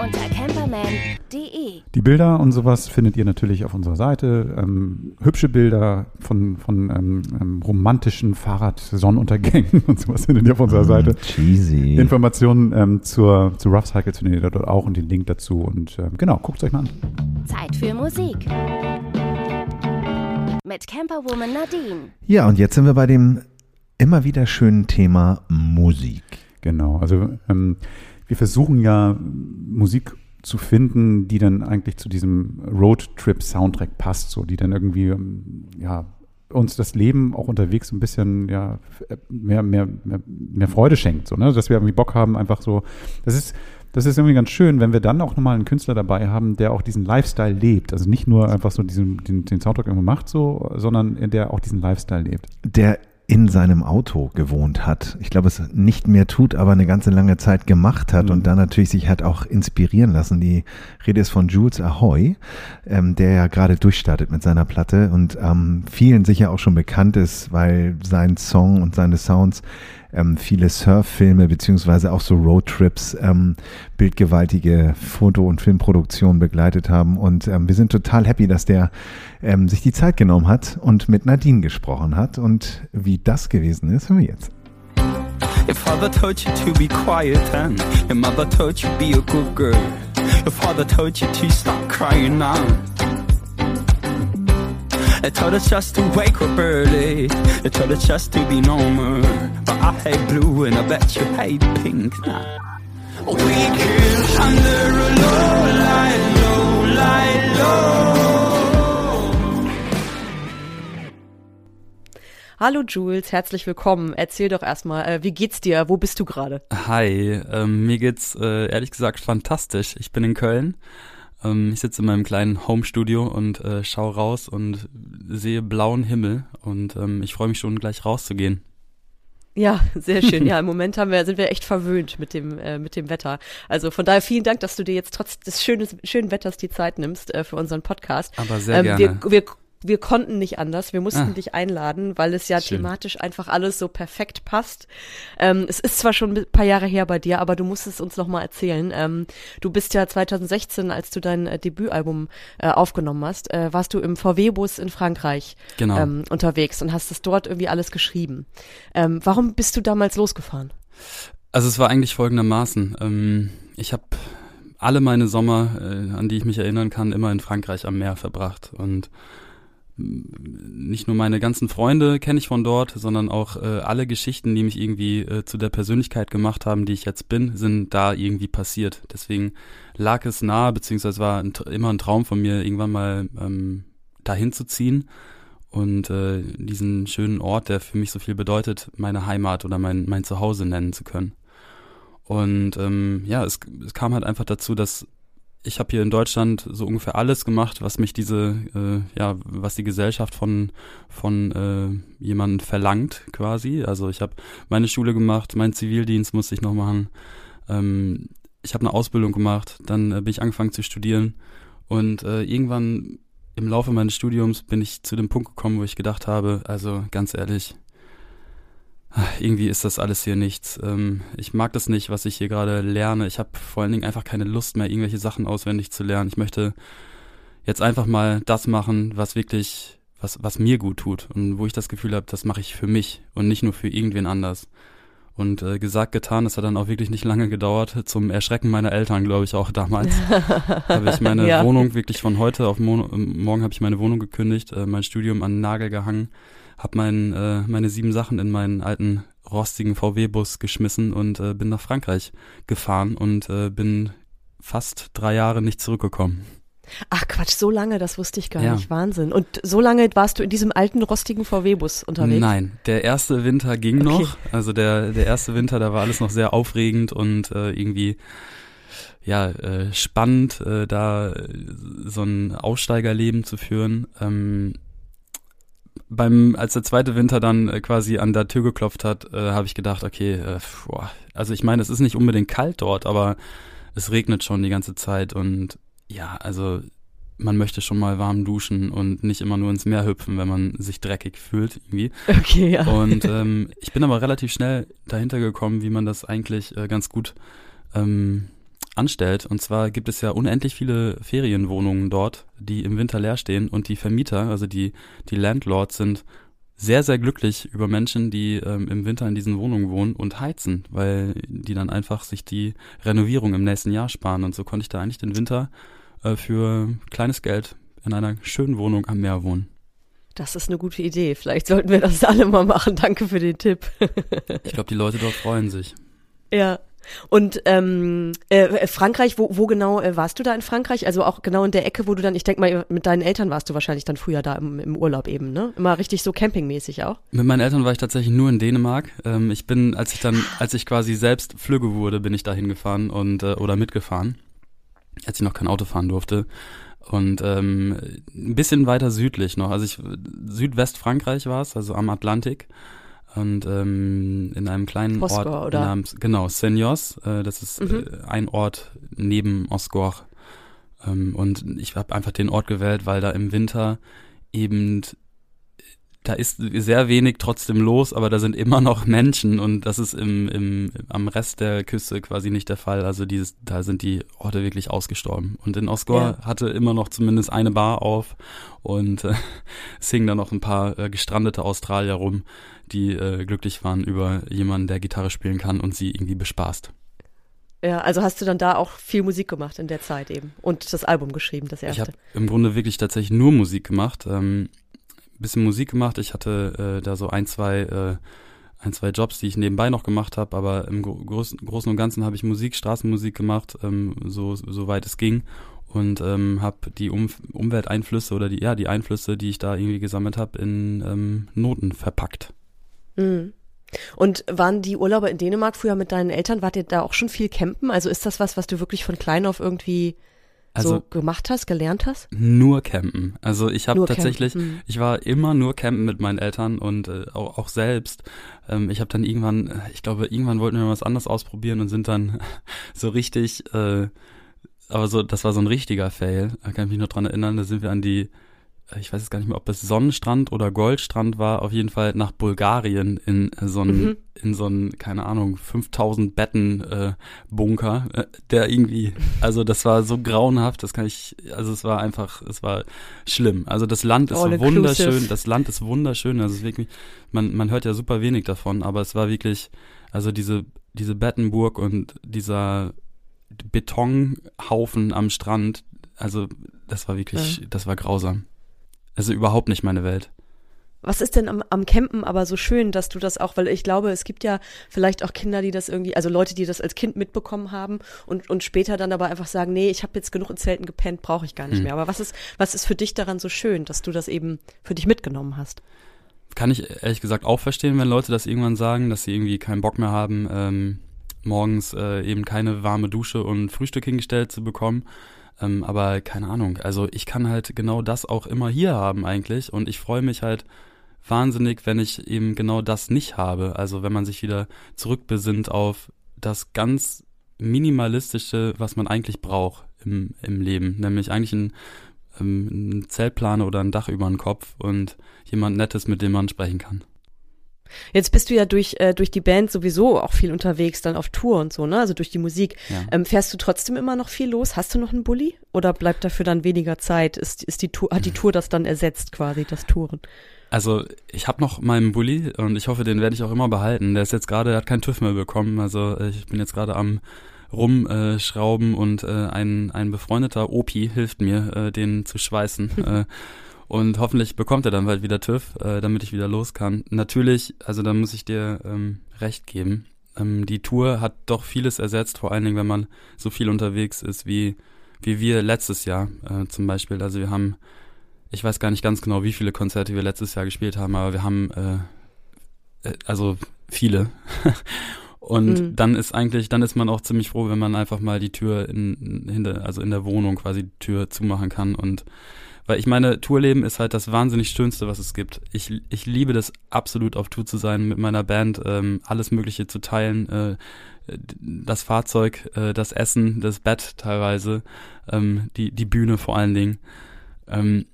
Speaker 1: Unter camperman.de.
Speaker 2: Die Bilder und sowas findet ihr natürlich auf unserer Seite. Ähm, hübsche Bilder von, von ähm, ähm, romantischen Fahrrad-Sonnenuntergängen und sowas findet ihr auf unserer Seite.
Speaker 3: Cheesy.
Speaker 2: Informationen ähm, zur, zu Rough Cycles findet ihr dort auch und den Link dazu. Und ähm, genau, guckt es euch mal an.
Speaker 1: Zeit für Musik. Mit Camperwoman Nadine.
Speaker 3: Ja, und jetzt sind wir bei dem immer wieder schönen Thema Musik.
Speaker 2: Genau, also ähm, wir versuchen ja Musik zu finden, die dann eigentlich zu diesem Roadtrip-Soundtrack passt, so die dann irgendwie ähm, ja uns das Leben auch unterwegs ein bisschen ja mehr mehr mehr, mehr Freude schenkt, so ne, dass wir irgendwie Bock haben, einfach so. Das ist das ist irgendwie ganz schön, wenn wir dann auch nochmal einen Künstler dabei haben, der auch diesen Lifestyle lebt. Also nicht nur einfach so diesen, den, den Soundtrack irgendwo macht, so, sondern der auch diesen Lifestyle lebt.
Speaker 3: Der in seinem Auto gewohnt hat. Ich glaube, es nicht mehr tut, aber eine ganze lange Zeit gemacht hat
Speaker 2: Mhm.
Speaker 3: und dann natürlich sich hat auch inspirieren lassen. Die Rede ist von Jules Ahoy, ähm, der ja gerade durchstartet mit seiner Platte und ähm, vielen sicher auch schon bekannt ist, weil sein Song und seine Sounds ähm, viele Surffilme beziehungsweise auch so Roadtrips, ähm, bildgewaltige Foto- und Filmproduktionen begleitet haben. Und ähm, wir sind total happy, dass der ähm, sich die Zeit genommen hat und mit Nadine gesprochen hat. Und wie das gewesen ist, hören wir jetzt.
Speaker 5: Your father told you to be quiet and your mother told you be a good girl. Your father told you to stop crying now. They told us just to wake up early. They told us just to be normal. But I hate blue and I bet you hate pink now. We could under a low light, low light, low.
Speaker 6: Hallo Jules, herzlich willkommen. Erzähl doch erstmal, äh, wie geht's dir? Wo bist du gerade?
Speaker 7: Hi, ähm, mir geht's äh, ehrlich gesagt fantastisch. Ich bin in Köln. Ähm, ich sitze in meinem kleinen Home-Studio und äh, schaue raus und sehe blauen Himmel und ähm, ich freue mich schon gleich rauszugehen.
Speaker 6: Ja, sehr schön. Ja, im Moment haben wir, sind wir echt verwöhnt mit dem, äh, mit dem Wetter. Also von daher vielen Dank, dass du dir jetzt trotz des schönen, schönen Wetters die Zeit nimmst äh, für unseren Podcast.
Speaker 7: Aber sehr gerne.
Speaker 6: Ähm, Wir, wir, wir konnten nicht anders. Wir mussten
Speaker 7: Ah.
Speaker 6: dich einladen, weil es ja
Speaker 7: Schön.
Speaker 6: thematisch einfach alles so perfekt passt. Ähm, es ist zwar schon ein paar Jahre her bei dir, aber du musst es uns nochmal erzählen. Ähm, du bist ja 2016, als du dein äh, Debütalbum äh, aufgenommen hast, äh, warst du im VW-Bus in Frankreich
Speaker 7: Genau.
Speaker 6: ähm, unterwegs und hast es dort irgendwie alles geschrieben. Ähm, warum bist du damals losgefahren?
Speaker 7: Also es war eigentlich folgendermaßen. Ähm, ich habe alle meine Sommer, äh, an die ich mich erinnern kann, immer in Frankreich am Meer verbracht. Und nicht nur meine ganzen Freunde kenne ich von dort, sondern auch äh, alle Geschichten, die mich irgendwie äh, zu der Persönlichkeit gemacht haben, die ich jetzt bin, sind da irgendwie passiert. Deswegen lag es nahe, beziehungsweise war ein, immer ein Traum von mir, irgendwann mal ähm, dahin zu ziehen und äh, diesen schönen Ort, der für mich so viel bedeutet, meine Heimat oder mein, mein Zuhause nennen zu können. Und ähm, ja, es, es kam halt einfach dazu, dass ich habe hier in Deutschland so ungefähr alles gemacht, was mich diese, äh, ja, was die Gesellschaft von von äh, jemandem verlangt, quasi. Also ich habe meine Schule gemacht, meinen Zivildienst musste ich noch machen. Ähm, ich habe eine Ausbildung gemacht, dann äh, bin ich angefangen zu studieren und äh, irgendwann im Laufe meines Studiums bin ich zu dem Punkt gekommen, wo ich gedacht habe, also ganz ehrlich, irgendwie ist das alles hier nichts. Ähm, ich mag das nicht, was ich hier gerade lerne. Ich habe vor allen Dingen einfach keine Lust mehr, irgendwelche Sachen auswendig zu lernen. Ich möchte jetzt einfach mal das machen, was wirklich, was, was mir gut tut und wo ich das Gefühl habe, das mache ich für mich und nicht nur für irgendwen anders. Und äh, gesagt, getan, es hat dann auch wirklich nicht lange gedauert, zum Erschrecken meiner Eltern, glaube ich, auch damals. habe ich meine
Speaker 6: Ja.
Speaker 7: Wohnung wirklich von heute auf Mo morgen habe ich meine Wohnung gekündigt, äh, mein Studium an den Nagel gehangen, habe mein, äh, meine sieben Sachen in meinen alten rostigen VW-Bus geschmissen und äh, bin nach Frankreich gefahren und äh, bin fast drei Jahre nicht zurückgekommen.
Speaker 6: Ach Quatsch, so lange, das wusste ich gar
Speaker 7: Ja.
Speaker 6: nicht. Wahnsinn. Und so lange warst du in diesem alten, rostigen VW-Bus unterwegs?
Speaker 7: Nein, der erste Winter ging
Speaker 6: Okay.
Speaker 7: noch. Also der, der erste Winter, da war alles noch sehr aufregend und äh, irgendwie ja äh, spannend, äh, da so ein Aussteigerleben zu führen. Ähm, beim, als der zweite Winter dann äh, quasi an der Tür geklopft hat, äh, habe ich gedacht, okay, äh, boah, also ich meine, es ist nicht unbedingt kalt dort, aber es regnet schon die ganze Zeit und ja, also man möchte schon mal warm duschen und nicht immer nur ins Meer hüpfen, wenn man sich dreckig fühlt irgendwie.
Speaker 6: Okay, ja.
Speaker 7: Und ähm, ich bin aber relativ schnell dahinter gekommen, wie man das eigentlich äh, ganz gut ähm, anstellt. Und zwar gibt es ja unendlich viele Ferienwohnungen dort, die im Winter leer stehen und die Vermieter, also die, die Landlords sind sehr, sehr glücklich über Menschen, die ähm, im Winter in diesen Wohnungen wohnen und heizen, weil die dann einfach sich die Renovierung im nächsten Jahr sparen. Und so konnte ich da eigentlich den Winter äh, für kleines Geld in einer schönen Wohnung am Meer wohnen.
Speaker 6: Das ist eine gute Idee. Vielleicht sollten wir das alle mal machen. Danke für den Tipp.
Speaker 7: Ich glaube, die Leute dort freuen sich.
Speaker 6: ja. Und ähm, äh, Frankreich, wo, wo genau äh, warst du da in Frankreich? Also auch genau in der Ecke, wo du dann, ich denke mal, mit deinen Eltern warst du wahrscheinlich dann früher da im, im Urlaub eben, ne? Immer richtig so campingmäßig auch.
Speaker 7: Mit meinen Eltern war ich tatsächlich nur in Dänemark. Ähm, ich bin, als ich dann, als ich quasi selbst Flügge wurde, bin ich da hingefahren und äh, oder mitgefahren, als ich noch kein Auto fahren durfte. Und ähm, ein bisschen weiter südlich noch. Also ich Südwestfrankreich war es, also am Atlantik. Und ähm, in einem kleinen
Speaker 6: Osgor,
Speaker 7: Ort
Speaker 6: oder?
Speaker 7: namens, genau, Senjos, äh, das ist
Speaker 6: Mhm.
Speaker 7: äh, ein Ort neben Osgor. Ähm, und ich habe einfach den Ort gewählt, weil da im Winter eben da ist sehr wenig trotzdem los, aber da sind immer noch Menschen und das ist im, im, am Rest der Küste quasi nicht der Fall. Also dieses, da sind die Orte wirklich ausgestorben. Und in Osgor
Speaker 6: Ja.
Speaker 7: hatte immer noch zumindest eine Bar auf und äh, es hingen da noch ein paar äh, gestrandete Australier rum, die äh, glücklich waren über jemanden, der Gitarre spielen kann und sie irgendwie bespaßt.
Speaker 6: Ja, also hast du dann da auch viel Musik gemacht in der Zeit eben und das Album geschrieben, das
Speaker 7: Ich
Speaker 6: erste.
Speaker 7: habe im Grunde wirklich tatsächlich nur Musik gemacht. Ähm, bisschen Musik gemacht. Ich hatte äh, da so ein, zwei, äh, ein, zwei Jobs, die ich nebenbei noch gemacht habe, aber im Gro Großen, Großen und Ganzen habe ich Musik, Straßenmusik gemacht, ähm, so, so weit es ging. Und ähm, habe die um Umwelteinflüsse oder die, ja, die Einflüsse, die ich da irgendwie gesammelt habe, in ähm, Noten verpackt.
Speaker 6: Mhm. Und waren die Urlaube in Dänemark früher mit deinen Eltern, wart ihr da auch schon viel campen? Also ist das was, was du wirklich von klein auf irgendwie
Speaker 7: Also
Speaker 6: so gemacht hast, gelernt hast?
Speaker 7: nur campen. Also ich habe tatsächlich,
Speaker 6: campen, mhm.
Speaker 7: ich war immer nur campen mit meinen Eltern und äh, auch, auch selbst. Ähm, ich habe dann irgendwann, äh, ich glaube, irgendwann wollten wir was anderes ausprobieren und sind dann so richtig, äh, aber so, das war so ein richtiger Fail. Da kann ich mich noch dran erinnern. Da sind wir an die, ich weiß jetzt gar nicht mehr, ob es Sonnenstrand oder Goldstrand war. Auf jeden Fall nach Bulgarien in so einen,
Speaker 6: Mhm.
Speaker 7: in so einen, keine Ahnung, 5000 Betten äh, Bunker, äh, der irgendwie, also das war so grauenhaft, das kann ich, also es war einfach, es war schlimm. Also das Land ist
Speaker 6: All
Speaker 7: wunderschön,
Speaker 6: inclusive.
Speaker 7: das Land ist wunderschön, also es ist wirklich, man, man hört ja super wenig davon, aber es war wirklich, also diese, diese Bettenburg und dieser Betonhaufen am Strand, also das war wirklich, das war grausam. Also überhaupt nicht meine Welt.
Speaker 6: Was ist denn am, am Campen aber so schön, dass du das auch, weil ich glaube, es gibt ja vielleicht auch Kinder, die das irgendwie, also Leute, die das als Kind mitbekommen haben und, und später dann aber einfach sagen, nee, ich habe jetzt genug in Zelten gepennt, brauche ich gar nicht
Speaker 7: Hm.
Speaker 6: mehr. Aber was ist, was ist für dich daran so schön, dass du das eben für dich mitgenommen hast?
Speaker 7: Kann ich ehrlich gesagt auch verstehen, wenn Leute das irgendwann sagen, dass sie irgendwie keinen Bock mehr haben, ähm, morgens äh, eben keine warme Dusche und Frühstück hingestellt zu bekommen. Ähm, aber keine Ahnung, also ich kann halt genau das auch immer hier haben eigentlich und ich freue mich halt wahnsinnig, wenn ich eben genau das nicht habe. Also wenn man sich wieder zurückbesinnt auf das ganz minimalistische, was man eigentlich braucht im, im Leben, nämlich eigentlich ein, ähm, ein Zeltplane oder ein Dach über den Kopf und jemand Nettes, mit dem man sprechen kann.
Speaker 6: Jetzt bist du ja durch, äh, durch die Band sowieso auch viel unterwegs, dann auf Tour und so, ne? Also durch die Musik.
Speaker 7: Ja.
Speaker 6: Ähm, fährst du trotzdem immer noch viel los? Hast du noch einen Bulli? Oder bleibt dafür dann weniger Zeit? Ist, ist die Tour, hat die Tour das dann ersetzt quasi, das Touren?
Speaker 7: Also ich habe noch meinen Bulli und ich hoffe, den werde ich auch immer behalten. Der ist jetzt gerade, hat keinen TÜV mehr bekommen. Also äh, ich bin jetzt gerade am rumschrauben schrauben und äh, ein, ein befreundeter Opi hilft mir, äh, den zu schweißen. äh, und hoffentlich bekommt er dann bald wieder TÜV, äh, damit ich wieder los kann. Natürlich, also da muss ich dir ähm, recht geben. Ähm, die Tour hat doch vieles ersetzt, vor allen Dingen, wenn man so viel unterwegs ist wie, wie wir letztes Jahr äh, zum Beispiel. Also wir haben ich weiß gar nicht ganz genau, wie viele Konzerte wir letztes Jahr gespielt haben, aber wir haben äh, äh, also viele. Und
Speaker 6: Mhm.
Speaker 7: dann ist eigentlich, dann ist man auch ziemlich froh, wenn man einfach mal die Tür in, hinter, also in der Wohnung quasi die Tür zumachen kann. Und weil ich meine, Tourleben ist halt das wahnsinnig Schönste, was es gibt. Ich, ich liebe das absolut auf Tour zu sein, mit meiner Band ähm, alles Mögliche zu teilen, äh, das Fahrzeug, äh, das Essen, das Bett teilweise, ähm, die, die Bühne vor allen Dingen. Ähm,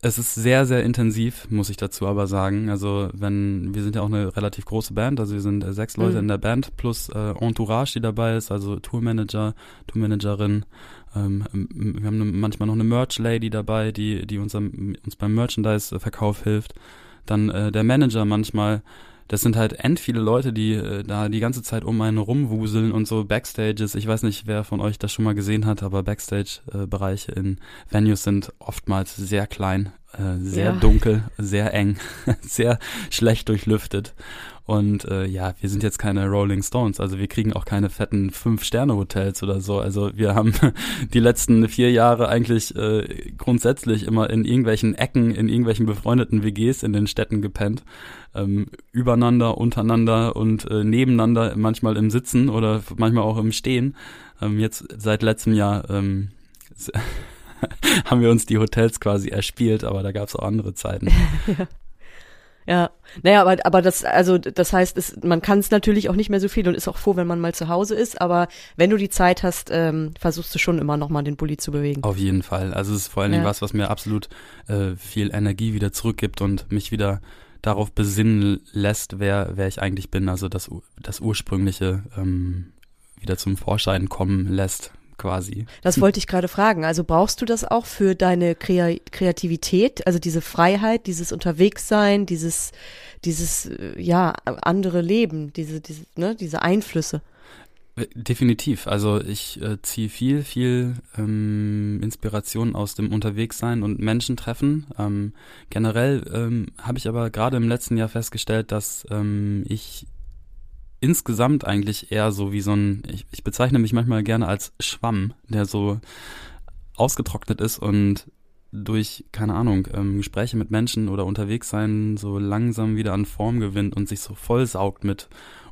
Speaker 7: es ist sehr, sehr intensiv, muss ich dazu aber sagen. Also wenn, wir sind ja auch eine relativ große Band, also wir sind äh, sechs Leute
Speaker 6: Mhm.
Speaker 7: in der Band plus äh, Entourage, die dabei ist, also Tourmanager, Tourmanagerin. Ähm, m- wir haben eine, manchmal noch eine Merch-Lady dabei, die, die uns, am, uns beim Merchandise-Verkauf hilft. Dann äh, der Manager manchmal. Das sind halt end viele Leute, die äh, da die ganze Zeit um einen rumwuseln und so Backstages. Ich weiß nicht, wer von euch das schon mal gesehen hat, aber Backstage-Bereiche in Venues sind oftmals sehr klein, äh, sehr
Speaker 6: Ja.
Speaker 7: dunkel, sehr eng, sehr schlecht durchlüftet. Und äh, ja, wir sind jetzt keine Rolling Stones, also wir kriegen auch keine fetten Fünf-Sterne-Hotels oder so. Also wir haben die letzten vier Jahre eigentlich äh, grundsätzlich immer in irgendwelchen Ecken, in irgendwelchen befreundeten WGs in den Städten gepennt. Ähm, übereinander, untereinander und äh, nebeneinander, manchmal im Sitzen oder manchmal auch im Stehen. Ähm, jetzt seit letztem Jahr ähm, haben wir uns die Hotels quasi erspielt, aber da gab es auch andere Zeiten.
Speaker 6: Ja, naja, aber, aber das, also das heißt, es, man kann es natürlich auch nicht mehr so viel und ist auch froh, wenn man mal zu Hause ist, aber wenn du die Zeit hast, ähm, versuchst du schon immer noch mal den Bulli zu bewegen.
Speaker 7: Auf jeden Fall. Also es ist vor allen Dingen
Speaker 6: Ja.
Speaker 7: was, was mir absolut äh, viel Energie wieder zurückgibt und mich wieder darauf besinnen lässt, wer, wer ich eigentlich bin. Also das, das Ursprüngliche ähm, wieder zum Vorschein kommen lässt, quasi.
Speaker 6: Das wollte ich gerade fragen. Also brauchst du das auch für deine Krea Kreativität, also diese Freiheit, dieses Unterwegssein, dieses, dieses, äh, ja, andere Leben, diese, diese, ne, diese Einflüsse.
Speaker 7: Äh, Definitiv. Also ich äh, ziehe viel, viel ähm, Inspiration aus dem Unterwegssein und Menschen treffen. Ähm, generell ähm, habe ich aber gerade im letzten Jahr festgestellt, dass ähm, ich insgesamt eigentlich eher so wie so ein, ich, ich bezeichne mich manchmal gerne als Schwamm, der so ausgetrocknet ist und durch, keine Ahnung, ähm, Gespräche mit Menschen oder unterwegs sein so langsam wieder an Form gewinnt und sich so vollsaugt mit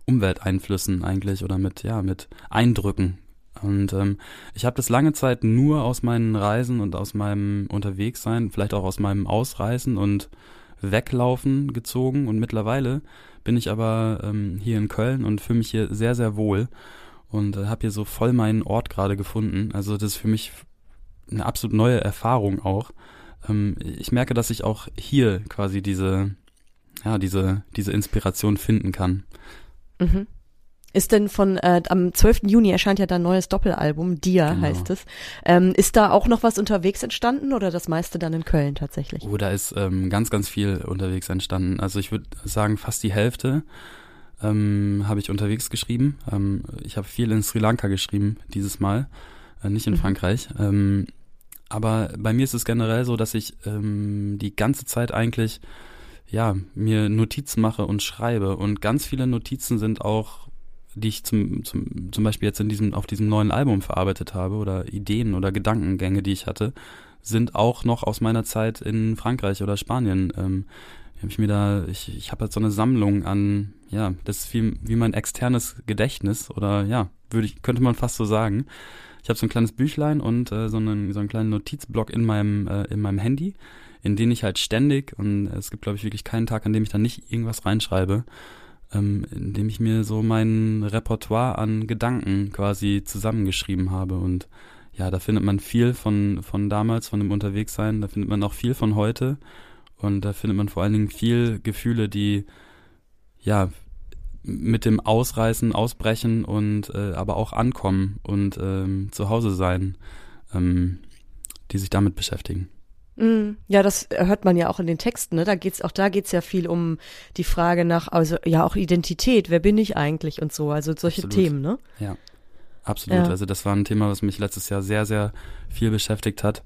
Speaker 7: Umwelteinflüssen eigentlich oder mit, ja, mit Eindrücken. Und ähm, ich habe das lange Zeit nur aus meinen Reisen und aus meinem Unterwegssein, vielleicht auch aus meinem Ausreisen und Weglaufen gezogen. Und mittlerweile bin ich aber ähm, hier in Köln und fühle mich hier sehr, sehr wohl und äh, habe hier so voll meinen Ort gerade gefunden. Also das ist für mich eine absolut neue Erfahrung auch. Ähm, ich merke, dass ich auch hier quasi diese, ja, diese, diese Inspiration finden kann.
Speaker 6: Mhm. Ist denn von, äh, am 12. Juni erscheint ja dein neues Doppelalbum, Dia
Speaker 7: Genau.
Speaker 6: heißt es. Ähm, ist da auch noch was unterwegs entstanden oder das meiste dann in Köln tatsächlich?
Speaker 7: Oh, da ist ähm, ganz, ganz viel unterwegs entstanden. Also ich würde sagen, fast die Hälfte ähm, habe ich unterwegs geschrieben. Ähm, ich habe viel in Sri Lanka geschrieben dieses Mal, äh, nicht in
Speaker 6: Mhm.
Speaker 7: Frankreich. Ähm, aber bei mir ist es generell so, dass ich ähm, die ganze Zeit eigentlich ja mir Notizen mache und schreibe und ganz viele Notizen sind auch die ich zum, zum, zum Beispiel jetzt in diesem, auf diesem neuen Album verarbeitet habe oder Ideen oder Gedankengänge, die ich hatte, sind auch noch aus meiner Zeit in Frankreich oder Spanien. Ähm, habe ich mir da, ich, ich habe halt so eine Sammlung an, ja, das ist wie, wie mein externes Gedächtnis oder ja, würde ich, könnte man fast so sagen. Ich habe so ein kleines Büchlein und äh, so, einen, so einen kleinen Notizblock in meinem, äh, in meinem Handy, in den ich halt ständig, und es gibt, glaube ich, wirklich keinen Tag, an dem ich da nicht irgendwas reinschreibe, ähm, in dem ich mir so mein Repertoire an Gedanken quasi zusammengeschrieben habe. Und ja, da findet man viel von, von damals, von dem Unterwegssein, da findet man auch viel von heute. Und da findet man vor allen Dingen viel Gefühle, die ja mit dem Ausreißen, Ausbrechen und äh, aber auch ankommen und ähm, zu Hause sein, ähm, die sich damit beschäftigen.
Speaker 6: Mm, Ja, das hört man ja auch in den Texten. Ne? Da geht's auch da geht's ja viel um die Frage nach, also ja auch Identität. Wer bin ich eigentlich und so. Also solche
Speaker 7: Absolut.
Speaker 6: Themen. Ne?
Speaker 7: Ja, absolut.
Speaker 6: Ja.
Speaker 7: Also das war ein Thema, was mich letztes Jahr sehr, sehr viel beschäftigt hat.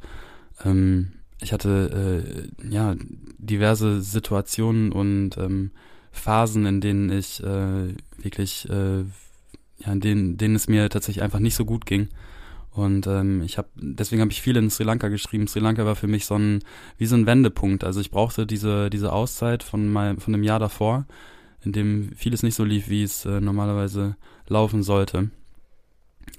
Speaker 7: Ähm, ich hatte äh, ja diverse Situationen und ähm, Phasen, in denen ich äh, wirklich, äh, ja, in denen, denen es mir tatsächlich einfach nicht so gut ging. Und ähm, ich habe, deswegen habe ich viel in Sri Lanka geschrieben. Sri Lanka war für mich so ein, wie so ein Wendepunkt. Also ich brauchte diese, diese Auszeit von meinem, von dem Jahr davor, in dem vieles nicht so lief, wie es äh, normalerweise laufen sollte.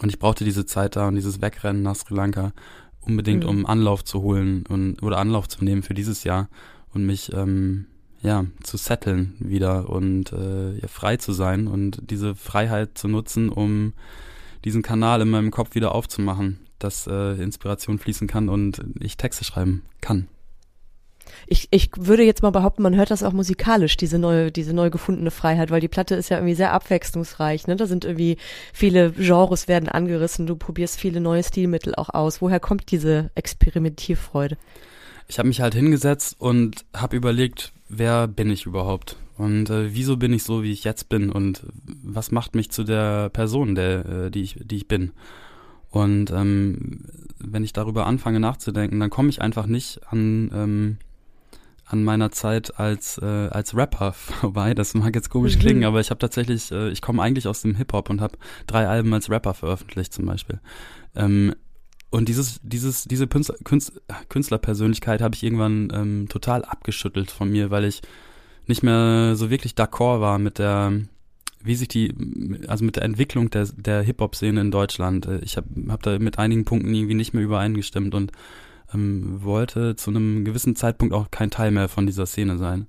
Speaker 7: Und ich brauchte diese Zeit da und dieses Wegrennen nach Sri Lanka unbedingt,
Speaker 6: Mhm.
Speaker 7: um Anlauf zu holen und oder Anlauf zu nehmen für dieses Jahr und mich ähm, ja zu setteln wieder und äh, ja, frei zu sein und diese Freiheit zu nutzen, um diesen Kanal in meinem Kopf wieder aufzumachen, dass äh, Inspiration fließen kann und ich Texte schreiben kann.
Speaker 6: Ich, ich würde jetzt mal behaupten, man hört das auch musikalisch, diese neue, diese neu gefundene Freiheit, weil die Platte ist ja irgendwie sehr abwechslungsreich. Ne? Da sind irgendwie viele Genres werden angerissen, du probierst viele neue Stilmittel auch aus. Woher kommt diese Experimentierfreude?
Speaker 7: Ich habe mich halt hingesetzt und habe überlegt, wer bin ich überhaupt und äh, wieso bin ich so, wie ich jetzt bin und was macht mich zu der Person, der, äh, die ich, die ich bin. Und ähm, wenn ich darüber anfange nachzudenken, dann komme ich einfach nicht an ähm, an meiner Zeit als äh, als Rapper vorbei. Das mag jetzt komisch
Speaker 6: Mhm.
Speaker 7: klingen, aber ich habe tatsächlich, äh, ich komme eigentlich aus dem Hip Hop und habe drei Alben als Rapper veröffentlicht zum Beispiel. Ähm, und dieses, dieses, diese Künstler, Künstlerpersönlichkeit habe ich irgendwann ähm, total abgeschüttelt von mir, weil ich nicht mehr so wirklich d'accord war mit der, wie sich die, also mit der Entwicklung der, der Hip-Hop-Szene in Deutschland. Äh, Ich habe hab da mit einigen Punkten irgendwie nicht mehr übereingestimmt und ähm, wollte zu einem gewissen Zeitpunkt auch kein Teil mehr von dieser Szene sein.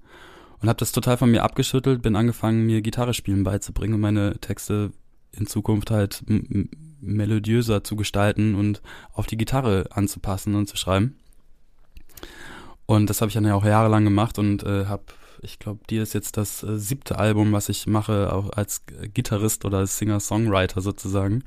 Speaker 7: Und habe das total von mir abgeschüttelt, bin angefangen, mir Gitarre spielen beizubringen und meine Texte in Zukunft halt melodiöser zu gestalten und auf die Gitarre anzupassen und zu schreiben. Und das habe ich dann ja auch jahrelang gemacht und äh, habe, ich glaube, dir ist jetzt das äh, siebte Album, was ich mache, auch als Gitarrist oder als Singer-Songwriter sozusagen.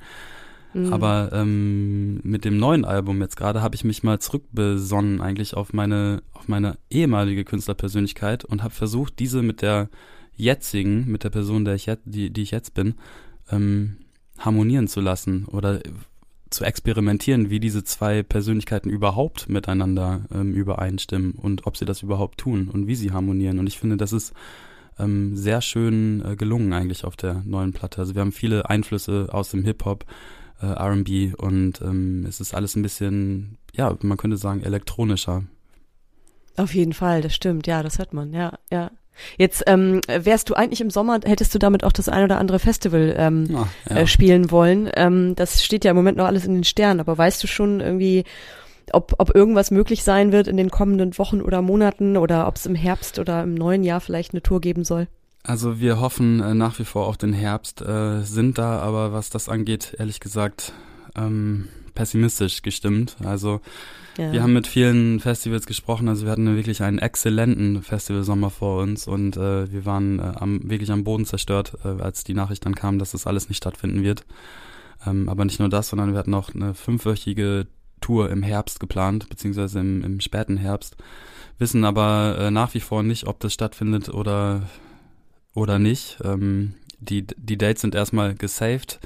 Speaker 6: Mhm.
Speaker 7: Aber ähm, mit dem neuen Album jetzt gerade habe ich mich mal zurückbesonnen eigentlich auf meine auf meine ehemalige Künstlerpersönlichkeit und habe versucht, diese mit der jetzigen, mit der Person, der ich jetzt, die, die ich jetzt bin, ähm, harmonieren zu lassen oder zu experimentieren, wie diese zwei Persönlichkeiten überhaupt miteinander ähm, übereinstimmen und ob sie das überhaupt tun und wie sie harmonieren. Und ich finde, das ist ähm, sehr schön äh, gelungen eigentlich auf der neuen Platte. Also wir haben viele Einflüsse aus dem Hip-Hop, äh, R&B und ähm, es ist alles ein bisschen, ja, man könnte sagen, elektronischer.
Speaker 6: Auf jeden Fall, das stimmt, ja, das hört man, ja, ja. Jetzt ähm, wärst du eigentlich im Sommer, hättest du damit auch das ein oder andere Festival ähm,
Speaker 7: Ja, ja.
Speaker 6: äh, spielen wollen. Ähm, das steht ja im Moment noch alles in den Sternen, aber weißt du schon irgendwie, ob, ob irgendwas möglich sein wird in den kommenden Wochen oder Monaten oder ob es im Herbst oder im neuen Jahr vielleicht eine Tour geben soll?
Speaker 7: Also wir hoffen äh, nach wie vor auf den Herbst, äh, sind da aber, was das angeht, ehrlich gesagt, ähm, pessimistisch gestimmt. Also
Speaker 6: Ja.
Speaker 7: wir haben mit vielen Festivals gesprochen, also wir hatten wirklich einen exzellenten Festivalsommer vor uns und äh, wir waren äh, am, wirklich am Boden zerstört, äh, als die Nachricht dann kam, dass das alles nicht stattfinden wird. Ähm, aber nicht nur das, sondern wir hatten auch eine fünfwöchige Tour im Herbst geplant, beziehungsweise im, im späten Herbst, wissen aber äh, nach wie vor nicht, ob das stattfindet oder oder nicht. Ähm, die, die Dates sind erstmal gesaved,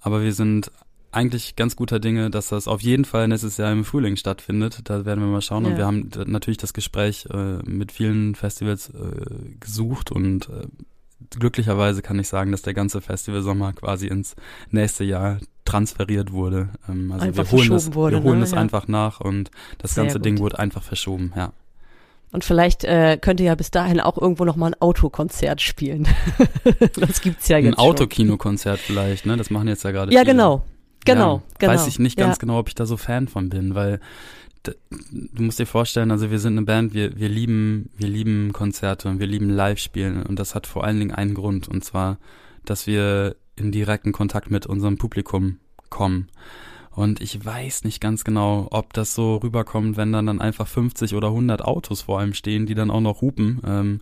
Speaker 7: aber wir sind eigentlich ganz guter Dinge, dass das auf jeden Fall nächstes Jahr im Frühling stattfindet. Da werden wir mal schauen.
Speaker 6: Ja.
Speaker 7: Und wir haben natürlich das Gespräch äh, mit vielen Festivals äh, gesucht und äh, glücklicherweise kann ich sagen, dass der ganze Festivalsommer quasi ins nächste Jahr transferiert wurde. Ähm, also
Speaker 6: Einfach
Speaker 7: wir holen das,
Speaker 6: verschoben wurde,
Speaker 7: wir holen
Speaker 6: ne?
Speaker 7: das
Speaker 6: Ja.
Speaker 7: einfach nach und das
Speaker 6: Sehr
Speaker 7: ganze
Speaker 6: gut.
Speaker 7: Ding wurde einfach verschoben, ja.
Speaker 6: Und vielleicht äh, könnt ihr ja bis dahin auch irgendwo noch mal ein Autokonzert spielen. das gibt's ja jetzt
Speaker 7: Ein Autokinokonzert vielleicht, ne? Das machen jetzt ja gerade.
Speaker 6: Ja,
Speaker 7: viele.
Speaker 6: genau. Genau,
Speaker 7: ja,
Speaker 6: genau.
Speaker 7: Weiß ich nicht
Speaker 6: ja.
Speaker 7: ganz genau, ob ich da so Fan von bin, weil du musst dir vorstellen, also wir sind eine Band, wir, wir lieben, wir lieben Konzerte und wir lieben Live-Spielen und das hat vor allen Dingen einen Grund und zwar, dass wir in direkten Kontakt mit unserem Publikum kommen. Und ich weiß nicht ganz genau, ob das so rüberkommt, wenn dann, dann einfach 50 oder 100 Autos vor einem stehen, die dann auch noch hupen. Ähm,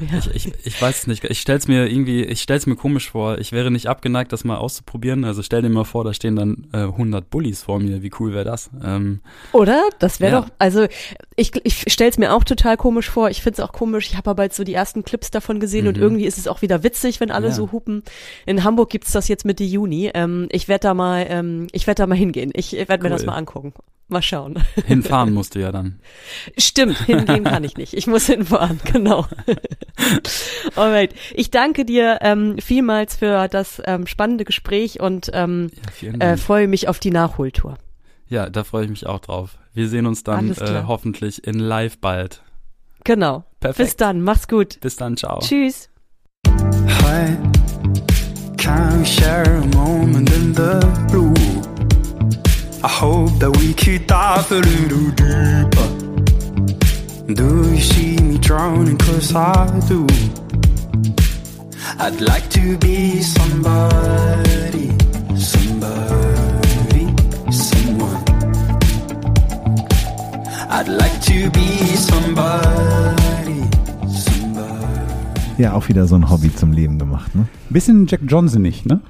Speaker 6: Ja.
Speaker 7: ich, ich, ich weiß es nicht. Ich stell's mir irgendwie, ich stell's mir komisch vor. Ich wäre nicht abgeneigt, das mal auszuprobieren. Also stell dir mal vor, da stehen dann äh, 100 Bullies vor mir. Wie cool wäre das? Ähm,
Speaker 6: Oder? Das wäre
Speaker 7: Ja.
Speaker 6: doch, also ich, ich stell's mir auch total komisch vor. Ich find's auch komisch. Ich habe aber jetzt so die ersten Clips davon gesehen und
Speaker 7: Mhm.
Speaker 6: irgendwie ist es auch wieder witzig, wenn alle
Speaker 7: Ja.
Speaker 6: so hupen. In Hamburg gibt's das jetzt Mitte Juni. Ähm, ich werde da mal, ähm, ich werde da mal hingehen. Ich werde mir das mal angucken. Mal schauen.
Speaker 7: hinfahren musst du ja dann.
Speaker 6: Stimmt, hingehen kann ich nicht. Ich muss hinfahren, genau. Alright. Ich danke dir ähm, vielmals für das ähm, spannende Gespräch und ähm,
Speaker 7: Ja,
Speaker 6: äh, freue mich auf die Nachholtour.
Speaker 7: ja, da freue ich mich auch drauf. Wir sehen uns dann äh, hoffentlich in live bald.
Speaker 6: Genau.
Speaker 7: Perfekt.
Speaker 6: Bis dann. Mach's gut.
Speaker 7: Bis dann, ciao.
Speaker 6: Tschüss.
Speaker 5: Hi, can we share a moment in the blue? I hope that we could dive a little deeper. Do you see me drowning? Cause I do. I'd like to be somebody, somebody, someone. I'd like to be somebody.
Speaker 3: Ja, auch wieder so ein Hobby zum Leben gemacht. Ne?
Speaker 2: Bisschen Jack Johnson nicht, ne?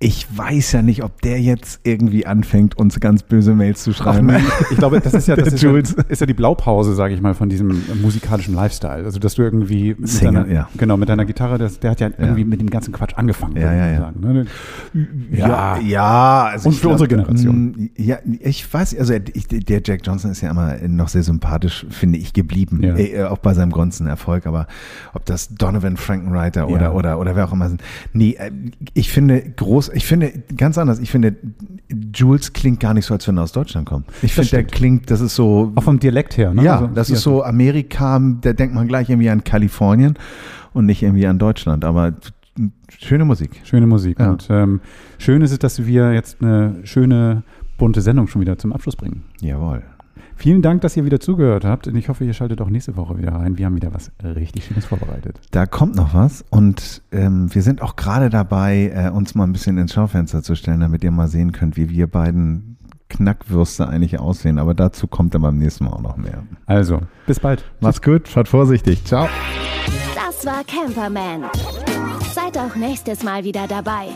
Speaker 3: Ich weiß ja nicht, ob der jetzt irgendwie anfängt, uns ganz böse Mails zu schreiben.
Speaker 2: Ich glaube, das ist ja, das ist ja, ist ja die Blaupause, sage ich mal, von diesem musikalischen Lifestyle. Also, dass du irgendwie mit
Speaker 3: Singer,
Speaker 2: deiner,
Speaker 3: ja.
Speaker 2: genau, mit deiner Gitarre, das, der hat ja, irgendwie mit dem ganzen Quatsch angefangen.
Speaker 3: Ja, ja,
Speaker 2: ich
Speaker 3: ja.
Speaker 2: Sagen, ne?
Speaker 3: Ja, ja. Also
Speaker 2: Und für unsere Generation.
Speaker 3: Mm, Ja, ich weiß, also ich, der Jack Johnson ist ja immer noch sehr sympathisch, finde ich, geblieben.
Speaker 2: Ja.
Speaker 3: Äh, auch bei seinem ganzen Erfolg. Aber ob das Donovan Frankenreiter oder, oder, oder wer auch immer sind. Nee, äh, ich finde groß, ich finde ganz anders. Ich finde, Jules klingt gar nicht so, als wenn er aus Deutschland kommt. Ich finde, der klingt, das ist so.
Speaker 2: Auch vom Dialekt her, ne?
Speaker 3: ja,
Speaker 2: Also,
Speaker 3: das ist so Amerika, da denkt man gleich irgendwie an Kalifornien und nicht irgendwie an Deutschland. Aber schöne Musik.
Speaker 2: Schöne Musik.
Speaker 3: Ja.
Speaker 2: Und ähm, schön ist es, dass wir jetzt eine schöne, bunte Sendung schon wieder zum Abschluss bringen.
Speaker 3: Jawohl.
Speaker 2: Vielen Dank, dass ihr wieder zugehört habt und ich hoffe, ihr schaltet auch nächste Woche wieder rein. Wir haben wieder was richtig Schönes vorbereitet.
Speaker 3: Da kommt noch was und ähm, wir sind auch gerade dabei, äh, uns mal ein bisschen ins Schaufenster zu stellen, damit ihr mal sehen könnt, wie wir beiden Knackwürste eigentlich aussehen. Aber dazu kommt dann beim nächsten Mal auch noch mehr.
Speaker 2: Also, bis bald.
Speaker 3: Macht's gut, schaut vorsichtig. Ciao.
Speaker 1: Das war Camperman. Seid auch nächstes Mal wieder dabei.